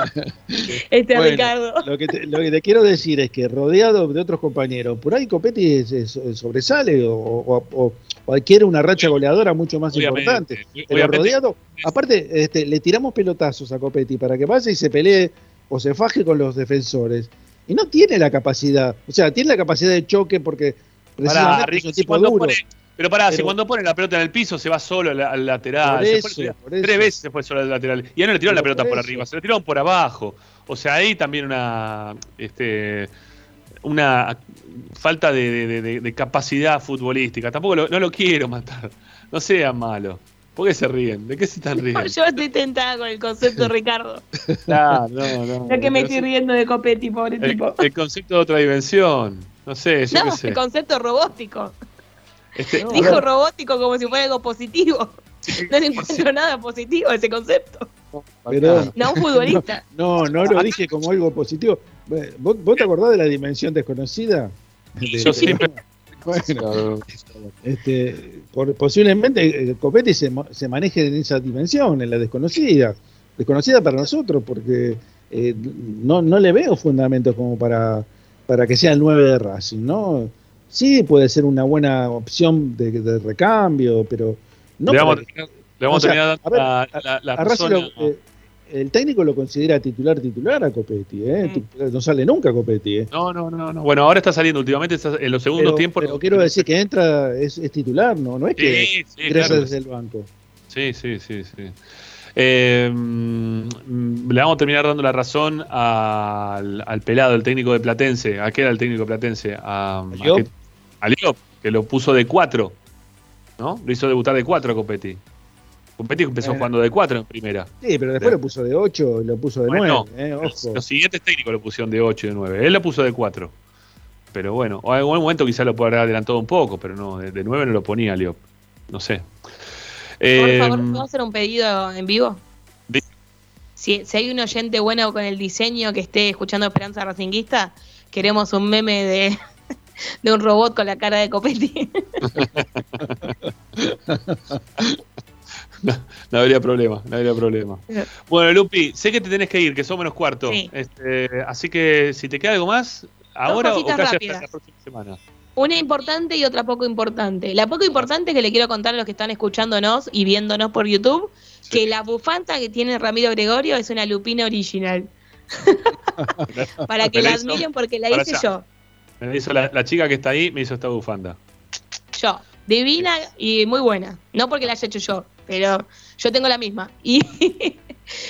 este
Bueno,
Ricardo.
Lo que, te, lo que te quiero decir es que rodeado de otros compañeros, por ahí Copetti se sobresale o, o- o- o adquiere una racha goleadora mucho más
Obviamente,
importante. Pero
obviamente.
rodeado, aparte, este, le tiramos pelotazos a Copetti para que pase y se pelee o se faje con los defensores. Y no tiene la capacidad, o sea, tiene la capacidad de choque porque
Pará,
precisamente
Ricky,
es un tipo duro.
pone- pero pará, si cuando pone la pelota en el piso se va solo al, al lateral.
Por
Se
eso,
fue-
por eso.
Tres veces se fue solo al lateral. Y ya no le tiraron la pelota
por
arriba, se le tiraron por abajo. O sea, ahí también una este una falta de, de- de- de capacidad futbolística. Tampoco lo- no lo quiero matar. No sean malos. ¿Por qué se ríen? ¿De qué se están riendo?
Yo estoy tentada con el concepto, Ricardo.
Claro, no, no.
Ya que me estoy
es-
riendo de Copetti, pobre
el,
tipo.
el concepto de otra dimensión. No sé, yo
No,
qué sé.
el concepto robótico.
Este,
Dijo robótico como si fuera algo positivo. No le encuentro nada positivo a ese concepto.
Pero-
No, un futbolista.
No, no lo dije como algo positivo. ¿Vos, vos te acordás de la dimensión desconocida? De-
Yo
Bueno, este, por- posiblemente eh, Copetti se maneje en esa dimensión, en la desconocida. Desconocida para nosotros, porque eh, no, no le veo fundamentos como para, para que sea el 9 de Racing, ¿no? Sí, puede ser una buena opción de, de recambio, pero no
le vamos,
para
le vamos
o sea,
a
ver,
la, la- la
a lo- eh, el técnico lo considera titular titular a Copetti, ¿eh?
Mm.
No sale nunca Copetti, ¿eh?
No, no, no, no. Bueno, ahora está saliendo últimamente, está en los segundos
Pero,
tiempos.
pero quiero decir que entra, es, es titular, ¿no? No es que
Sí, sí,
ingresa
claro.
desde el banco.
Sí, sí, sí, sí. Eh, mm, le vamos a terminar dando la razón al, al pelado, el técnico de Platense. ¿A qué era el técnico de Platense? A, a, que, a que lo puso de cuatro. ¿No? Lo hizo debutar de cuatro a Copetti. Copetti empezó
Bueno.
jugando de cuatro en primera.
Sí, pero después
De-
lo puso de 8 y lo puso de
Bueno,
9, ¿eh?
los,
Ojo.
los siguientes técnicos lo pusieron de 8 y de 9. Él lo puso de 4. Pero bueno, en algún momento quizá lo puede haber adelantado un poco, pero no, de, de 9 no lo ponía Liop. No sé.
Por
Eh,
favor, ¿puedo hacer un pedido en vivo? Si, si hay un oyente bueno con el diseño que esté escuchando Esperanza Racinguista, queremos un meme de, de un robot con la cara de Copetti.
no, no habría problema, no habría problema. Bueno, Lupi, sé que te tenés que ir, que son menos cuarto.
Sí.
Este, así que si te queda algo más, ahora o
rápidas.
hasta la próxima semana.
Una importante y otra poco importante. La poco importante que le quiero contar a los que están escuchándonos y viéndonos por YouTube, que la bufanda que tiene Ramiro Gregorio es una lupina original. Para que la admiren porque la hice yo.
Me hizo la, la chica que está ahí, me hizo esta bufanda.
Yo. Divina y muy buena. No porque la haya hecho yo, pero yo tengo la misma. Y,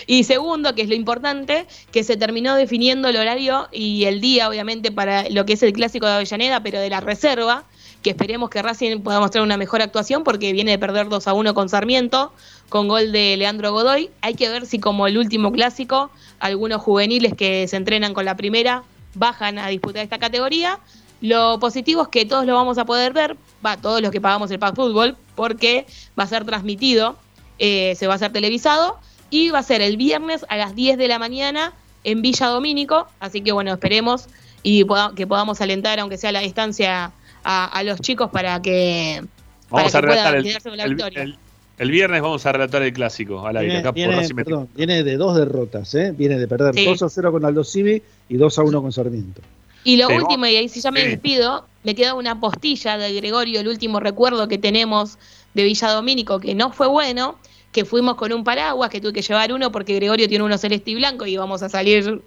y segundo, que es lo importante, que se terminó definiendo el horario y el día, obviamente, para lo que es el clásico de Avellaneda, pero de la reserva, que esperemos que Racing pueda mostrar una mejor actuación porque viene de perder 2 a 1 con Sarmiento, con gol de Leandro Godoy. Hay que ver si como el último clásico, algunos juveniles que se entrenan con la primera bajan a disputar esta categoría. Lo positivo es que todos lo vamos a poder ver, va, todos los que pagamos el Pack Fútbol, porque va a ser transmitido, eh, se va a hacer televisado y va a ser el viernes a las 10 de la mañana en Villa Domínico, así que bueno, esperemos y poda- que podamos alentar, aunque sea a la distancia, a, a los chicos para que, para
Vamos a
que puedan
el,
quedarse con la
el-
victoria.
el- el viernes vamos a relatar el clásico al aire.
Viene,
Acá por
viene-
Racing
perdón, viene de dos derrotas, ¿eh? Viene de perder
Sí.
2 a 0 con Aldo Civi y 2 a 1 con Sarmiento.
Y lo
Sí,
último, y ahí sí ya me
Sí.
despido, me queda una postilla de Gregorio, el último recuerdo que tenemos de Villa Domínico, que no fue bueno, que fuimos con un paraguas, que tuve que llevar uno porque Gregorio tiene uno celeste y blanco y íbamos a salir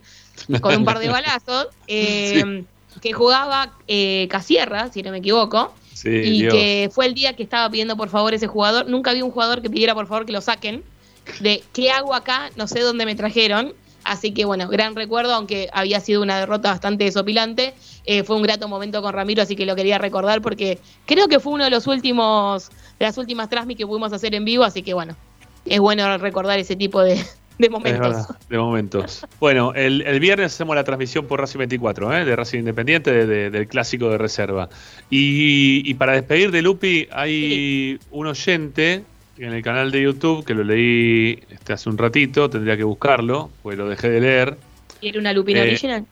con un par de balazos, eh, que jugaba eh, Casierra, si no me equivoco,
Sí,
y
Dios.
que fue el día que estaba pidiendo por favor ese jugador. Nunca vi un jugador que pidiera por favor que lo saquen. De qué hago acá, no sé dónde me trajeron. Así que bueno, gran recuerdo, aunque había sido una derrota bastante desopilante. eh, fue un grato momento con Ramiro, así que lo quería recordar porque creo que fue uno de los últimos, de las últimas transmis que pudimos hacer en vivo, así que bueno, es bueno recordar ese tipo de, De momentos.
verdad, de momentos. Bueno, el, el viernes hacemos la transmisión por Racing 24, ¿eh? de Racing Independiente, de- de- del clásico de reserva. Y, y para despedir de Lupi, hay un oyente en el canal de YouTube que lo leí este, hace un ratito, tendría que buscarlo, pues lo dejé de leer.
¿Quiere una lupina
Eh,
original?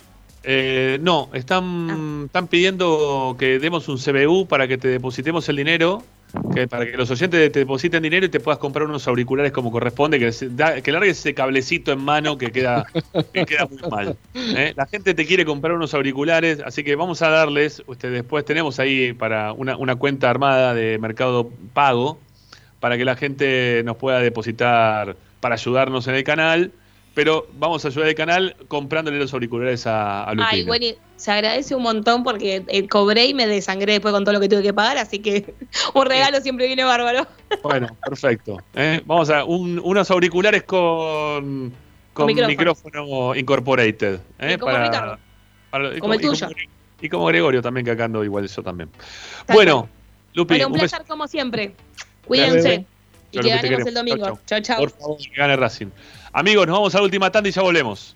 Eh, no, están, están pidiendo que demos un CBU para que te depositemos el dinero, que para que los oyentes te depositen dinero y te puedas comprar unos auriculares como corresponde, que, se- da- que largues ese cablecito en mano que queda, que queda muy mal. ¿eh? La gente te quiere comprar unos auriculares, así que vamos a darles, usted, después tenemos ahí para una, una cuenta armada de mercado pago, para que la gente nos pueda depositar para ayudarnos en el canal. Pero vamos a ayudar al canal comprándole los auriculares a, a.
Ay, bueno, se agradece un montón porque eh, cobré y me desangré después con todo lo que tuve que pagar, así que un regalo siempre viene bárbaro.
Bueno, perfecto. ¿eh? Vamos a un- unos auriculares con, con
micrófono.
micrófono. incorporated. ¿eh?
Y como Ricardo.
para- y
Como el
y
tuyo.
y como Gregorio también, que acá ando igual yo también. Bueno, Lupi,
Bueno, un
un beso.
placer como siempre. Cuídense. Y que ganemos el domingo. Chao, chao.
Por favor, que gane Racing. Amigos, nos vamos a la última tanda y ya volvemos.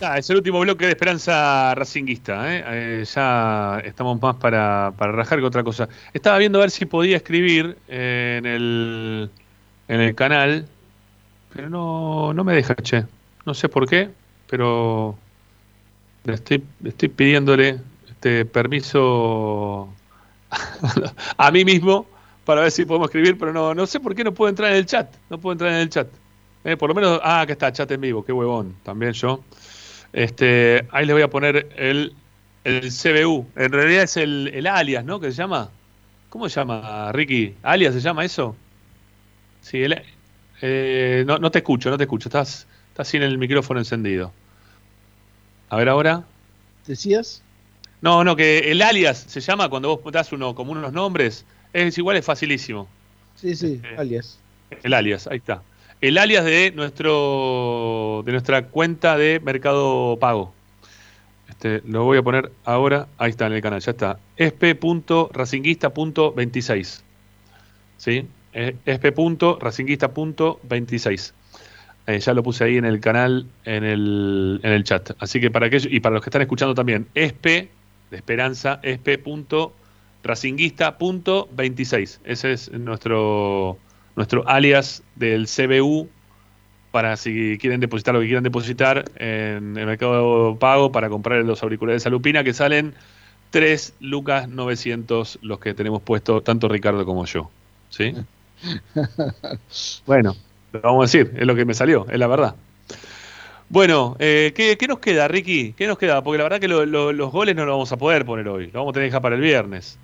Está, es el último bloque de Esperanza Racinguista. ¿eh? Eh, ya estamos más para, para rajar que otra cosa. Estaba viendo a ver si podía escribir eh, en, el, en el canal, pero no, no me deja, che. No sé por qué, pero estoy, estoy pidiéndole este permiso a mí mismo para ver si podemos escribir, pero no, no sé por qué no puedo entrar en el chat. No puedo entrar en el chat. por lo menos, ah, acá está, chat en vivo, qué huevón, también yo. Este, ahí les voy a poner el, el CBU. En realidad es el, el, alias, ¿no? Que se llama. ¿Cómo se llama, Ricky? ¿Alias se llama eso? Sí, el, eh, no, no te escucho, no te escucho. Estás, estás sin el micrófono encendido. A ver ahora.
¿Decías?
No, no, que el alias se llama cuando vos das uno, como unos nombres. Es igual, es facilísimo.
Sí, sí,
Este,
alias.
El alias, ahí está. El alias de nuestro de nuestra cuenta de Mercado Pago. Este, lo voy a poner ahora. Ahí está en el canal, ya está. esp.racinguista.26. ¿Sí? Eh, esp.racinguista.26. Eh, ya lo puse ahí en el canal, en el, en el chat. Así que para aquellos, y para los que están escuchando también, esp de esperanza, esp.racinguista.26. Ese es nuestro, nuestro alias del CBU para si quieren depositar lo que quieran depositar en el mercado pago para comprar los auriculares Alupina que salen 3 lucas 900 los que tenemos puesto tanto Ricardo como yo. ¿Sí? bueno, lo vamos a decir, es lo que me salió, es la verdad. Bueno, eh, ¿qué, ¿qué, nos queda, Ricky? ¿Qué nos queda? Porque la verdad que lo, lo, los goles no los vamos a poder poner hoy, lo vamos a tener que dejar para el viernes.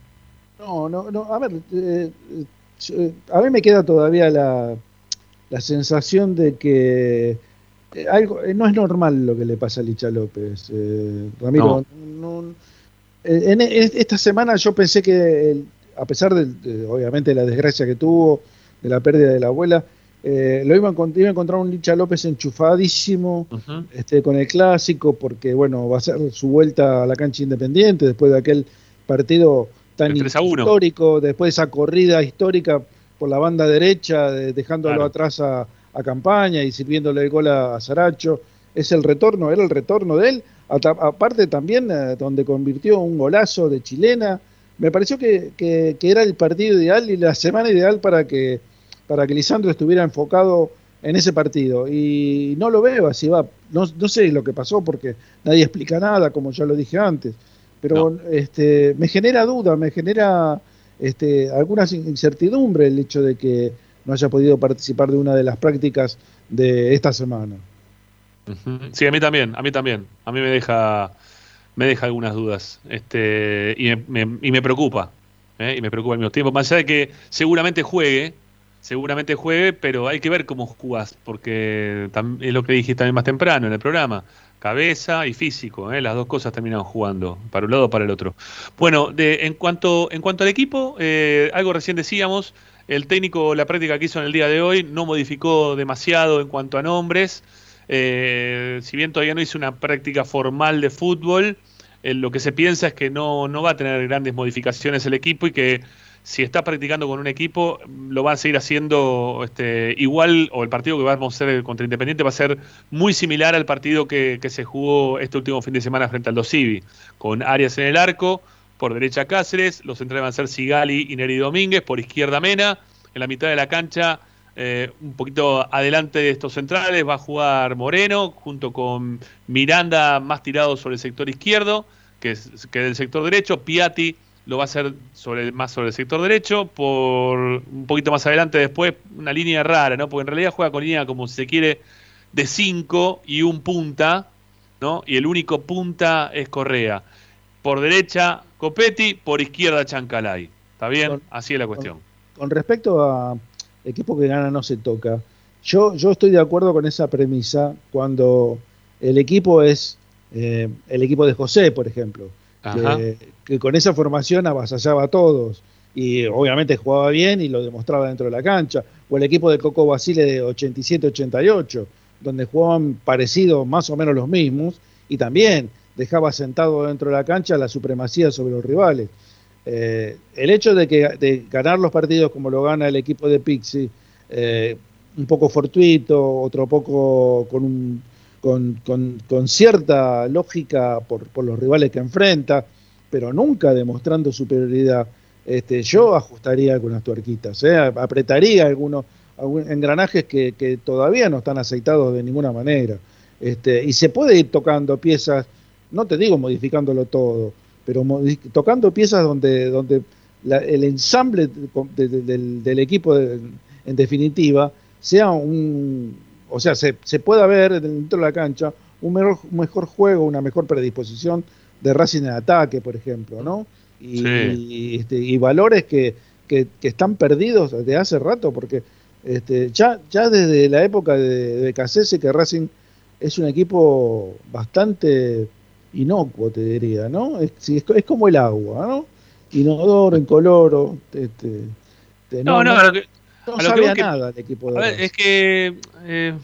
No, no, no, a ver, eh, a mí me queda todavía la, la sensación de que eh, algo no es normal lo que le pasa a Licha López. Eh, Ramiro, no. No, en, en, esta semana yo pensé que, el, a pesar de, de, obviamente, la desgracia que tuvo, de la pérdida de la abuela, eh, lo iba a, iba a, encontrar un Licha López enchufadísimo uh -huh. este, con el clásico, porque bueno, va a ser su vuelta a la cancha independiente después de aquel partido tan histórico, después de esa corrida histórica por la banda derecha, de, dejándolo claro. atrás a, a, Campaña y sirviéndole el gol a, a Saracho. Es el retorno, era el retorno de él. aparte también eh, donde convirtió un golazo de chilena. Me pareció que, que, que, era el partido ideal y la semana ideal para que, para que Lisandro estuviera enfocado en ese partido. Y no lo veo así va. No, no sé lo que pasó porque nadie explica nada, como ya lo dije antes. Pero no. este, me genera duda, me genera este, alguna incertidumbre el hecho de que no haya podido participar de una de las prácticas de esta semana.
Sí, a mí también, a mí también. A mí me deja, me deja algunas dudas este, y, me, me, y me preocupa. ¿eh? Y me preocupa al mismo tiempo. Más allá de que seguramente juegue, seguramente juegue, pero hay que ver cómo jugás, porque es lo que dije también más temprano en el programa cabeza y físico, ¿eh? las dos cosas terminan jugando, para un lado o para el otro. Bueno, de, en, cuanto, en cuanto al equipo, eh, algo recién decíamos, el técnico, la práctica que hizo en el día de hoy, no modificó demasiado en cuanto a nombres, eh, si bien todavía no hizo una práctica formal de fútbol, eh, lo que se piensa es que no, no va a tener grandes modificaciones el equipo y que si está practicando con un equipo, lo va a seguir haciendo este, igual, o el partido que vamos a hacer contra Independiente va a ser muy similar al partido que, se jugó este último fin de semana frente al Dosivi, con Arias en el arco, por derecha Cáceres, los centrales van a ser Sigali y Neri Domínguez, por izquierda Mena, en la mitad de la cancha, eh, un poquito adelante de estos centrales, va a jugar Moreno, junto con Miranda más tirado sobre el sector izquierdo, que es que del sector derecho, Piatti lo va a hacer sobre, más sobre el sector derecho, por un poquito más adelante después, una línea rara, ¿no? Porque en realidad juega con línea como si se quiere de 5 y un punta, ¿no? Y el único punta es Correa. Por derecha, Copetti, por izquierda, Chancalay. ¿Está bien? Con, Así es la cuestión.
Con, con, respecto a equipo que gana no se toca, yo, yo estoy de acuerdo con esa premisa cuando el equipo es eh, el equipo de José, por ejemplo que, que, con esa formación avasallaba a todos y obviamente jugaba bien y lo demostraba dentro de la cancha, o el equipo de Coco Basile de 87-88, donde jugaban parecidos más o menos los mismos y también dejaba sentado dentro de la cancha la supremacía sobre los rivales. Eh, el hecho de, que, de ganar los partidos como lo gana el equipo de Pixie, eh, un poco fortuito, otro poco con un, con, cierta lógica por, los rivales que enfrenta, pero nunca demostrando superioridad. Este, yo ajustaría algunas tuerquitas, ¿eh? apretaría algunos, engranajes que, que, todavía no están aceitados de ninguna manera. Este, y se puede ir tocando piezas, no te digo modificándolo todo, pero tocando piezas donde, donde el ensamble del, equipo en definitiva sea un, o sea, se, se pueda ver dentro de la cancha un mejor, mejor juego, una mejor predisposición de Racing en ataque, por ejemplo, ¿no? Y, este, y valores que, que, están perdidos desde hace rato, porque este, ya, ya desde la época de, de que Racing es un equipo bastante inocuo, te diría, ¿no? Es, es, como el agua, ¿no? Inodoro, incoloro, este,
este no, no, no, no sabía nada el equipo de a ver, Es que eh,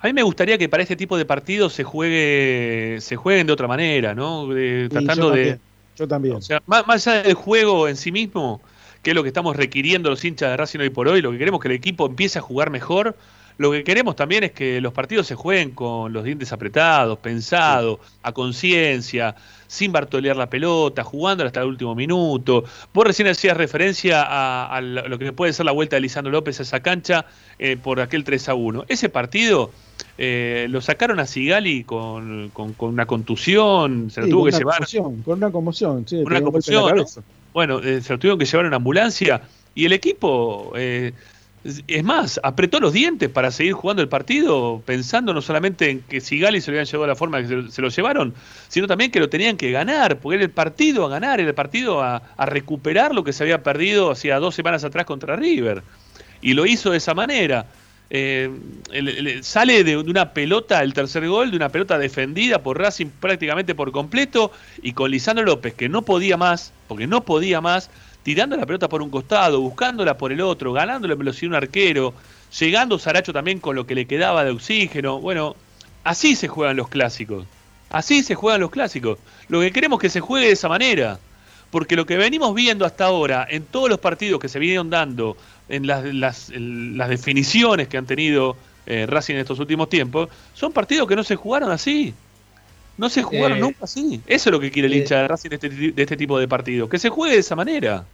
a mí me gustaría que para este tipo de partidos se juegue se jueguen de otra manera, ¿no? tratando de.
Yo también. O
sea, más, allá del juego en sí mismo, que es lo que estamos requiriendo los hinchas de Racing hoy por hoy, lo que queremos es que el equipo empiece a jugar mejor. Lo que queremos también es que los partidos se jueguen con los dientes apretados, pensados, a conciencia, sin bartolear la pelota, jugándola hasta el último minuto. Vos recién hacías referencia a, lo que puede ser la vuelta de Lisandro López a esa cancha eh, por aquel 3 a 1. Ese partido eh, lo sacaron a Sigali con, con, una contusión, se lo tuvo que llevar.
con una conmoción, sí.
Con una conmoción. Bueno, eh, se lo tuvieron que llevar en una ambulancia y el equipo es más, apretó los dientes para seguir jugando el partido, pensando no solamente en que Sigali se lo habían llevado de la forma que se, lo llevaron, sino también que lo tenían que ganar, porque era el partido a ganar, era el partido a, recuperar lo que se había perdido hacía dos semanas atrás contra River. Y lo hizo de esa manera. Eh, sale de, una pelota, el tercer gol, de una pelota defendida por Racing prácticamente por completo, y con Lisandro López, que no podía más, porque no podía más, tirando la pelota por un costado, buscándola por el otro, ganándole velocidad un arquero, llegando Saracho también con lo que le quedaba de oxígeno. Bueno, así se juegan los clásicos. Así se juegan los clásicos. Lo que queremos es que se juegue de esa manera. Porque lo que venimos viendo hasta ahora, en todos los partidos que se vinieron dando, en las, las, definiciones que han tenido eh, Racing en estos últimos tiempos, son partidos que no se jugaron así. No se jugaron eh, nunca así. Eso es lo que quiere el eh, hincha de Racing de este, de este tipo de partidos. Que se juegue de esa manera.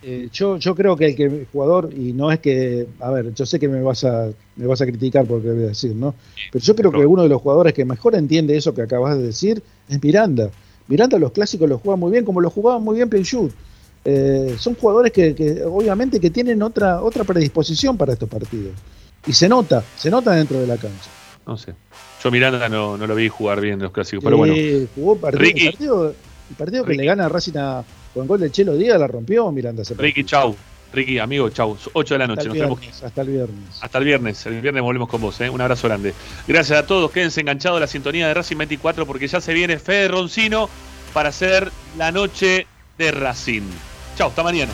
Eh, yo, yo creo que el que jugador, y no es que, a ver, yo sé que me vas a, me vas a criticar por lo que voy a decir, ¿no? Pero yo creo que uno de los jugadores que mejor entiende eso que acabas de decir es Miranda. Miranda los clásicos los juega muy bien, como lo jugaba muy bien Pinchut. son jugadores que, que, obviamente que tienen otra, otra predisposición para estos partidos. Y se nota, se nota dentro de la cancha.
No sé. Yo Miranda no, no lo vi jugar bien en los clásicos, pero bueno.
Jugó partido, el partido, el partido que le gana a Racing a, con gol de Chelo Díaz la rompió Miranda.
Ricky, chau. Ricky, amigo, chau. 8 de la noche.
Hasta el viernes.
Hasta el viernes. El viernes volvemos con vos. ¿eh? Un abrazo grande. Gracias a todos. Quédense enganchados a la sintonía de Racing 24 porque ya se viene Fede Roncino para hacer la noche de Racing. Chau, hasta mañana.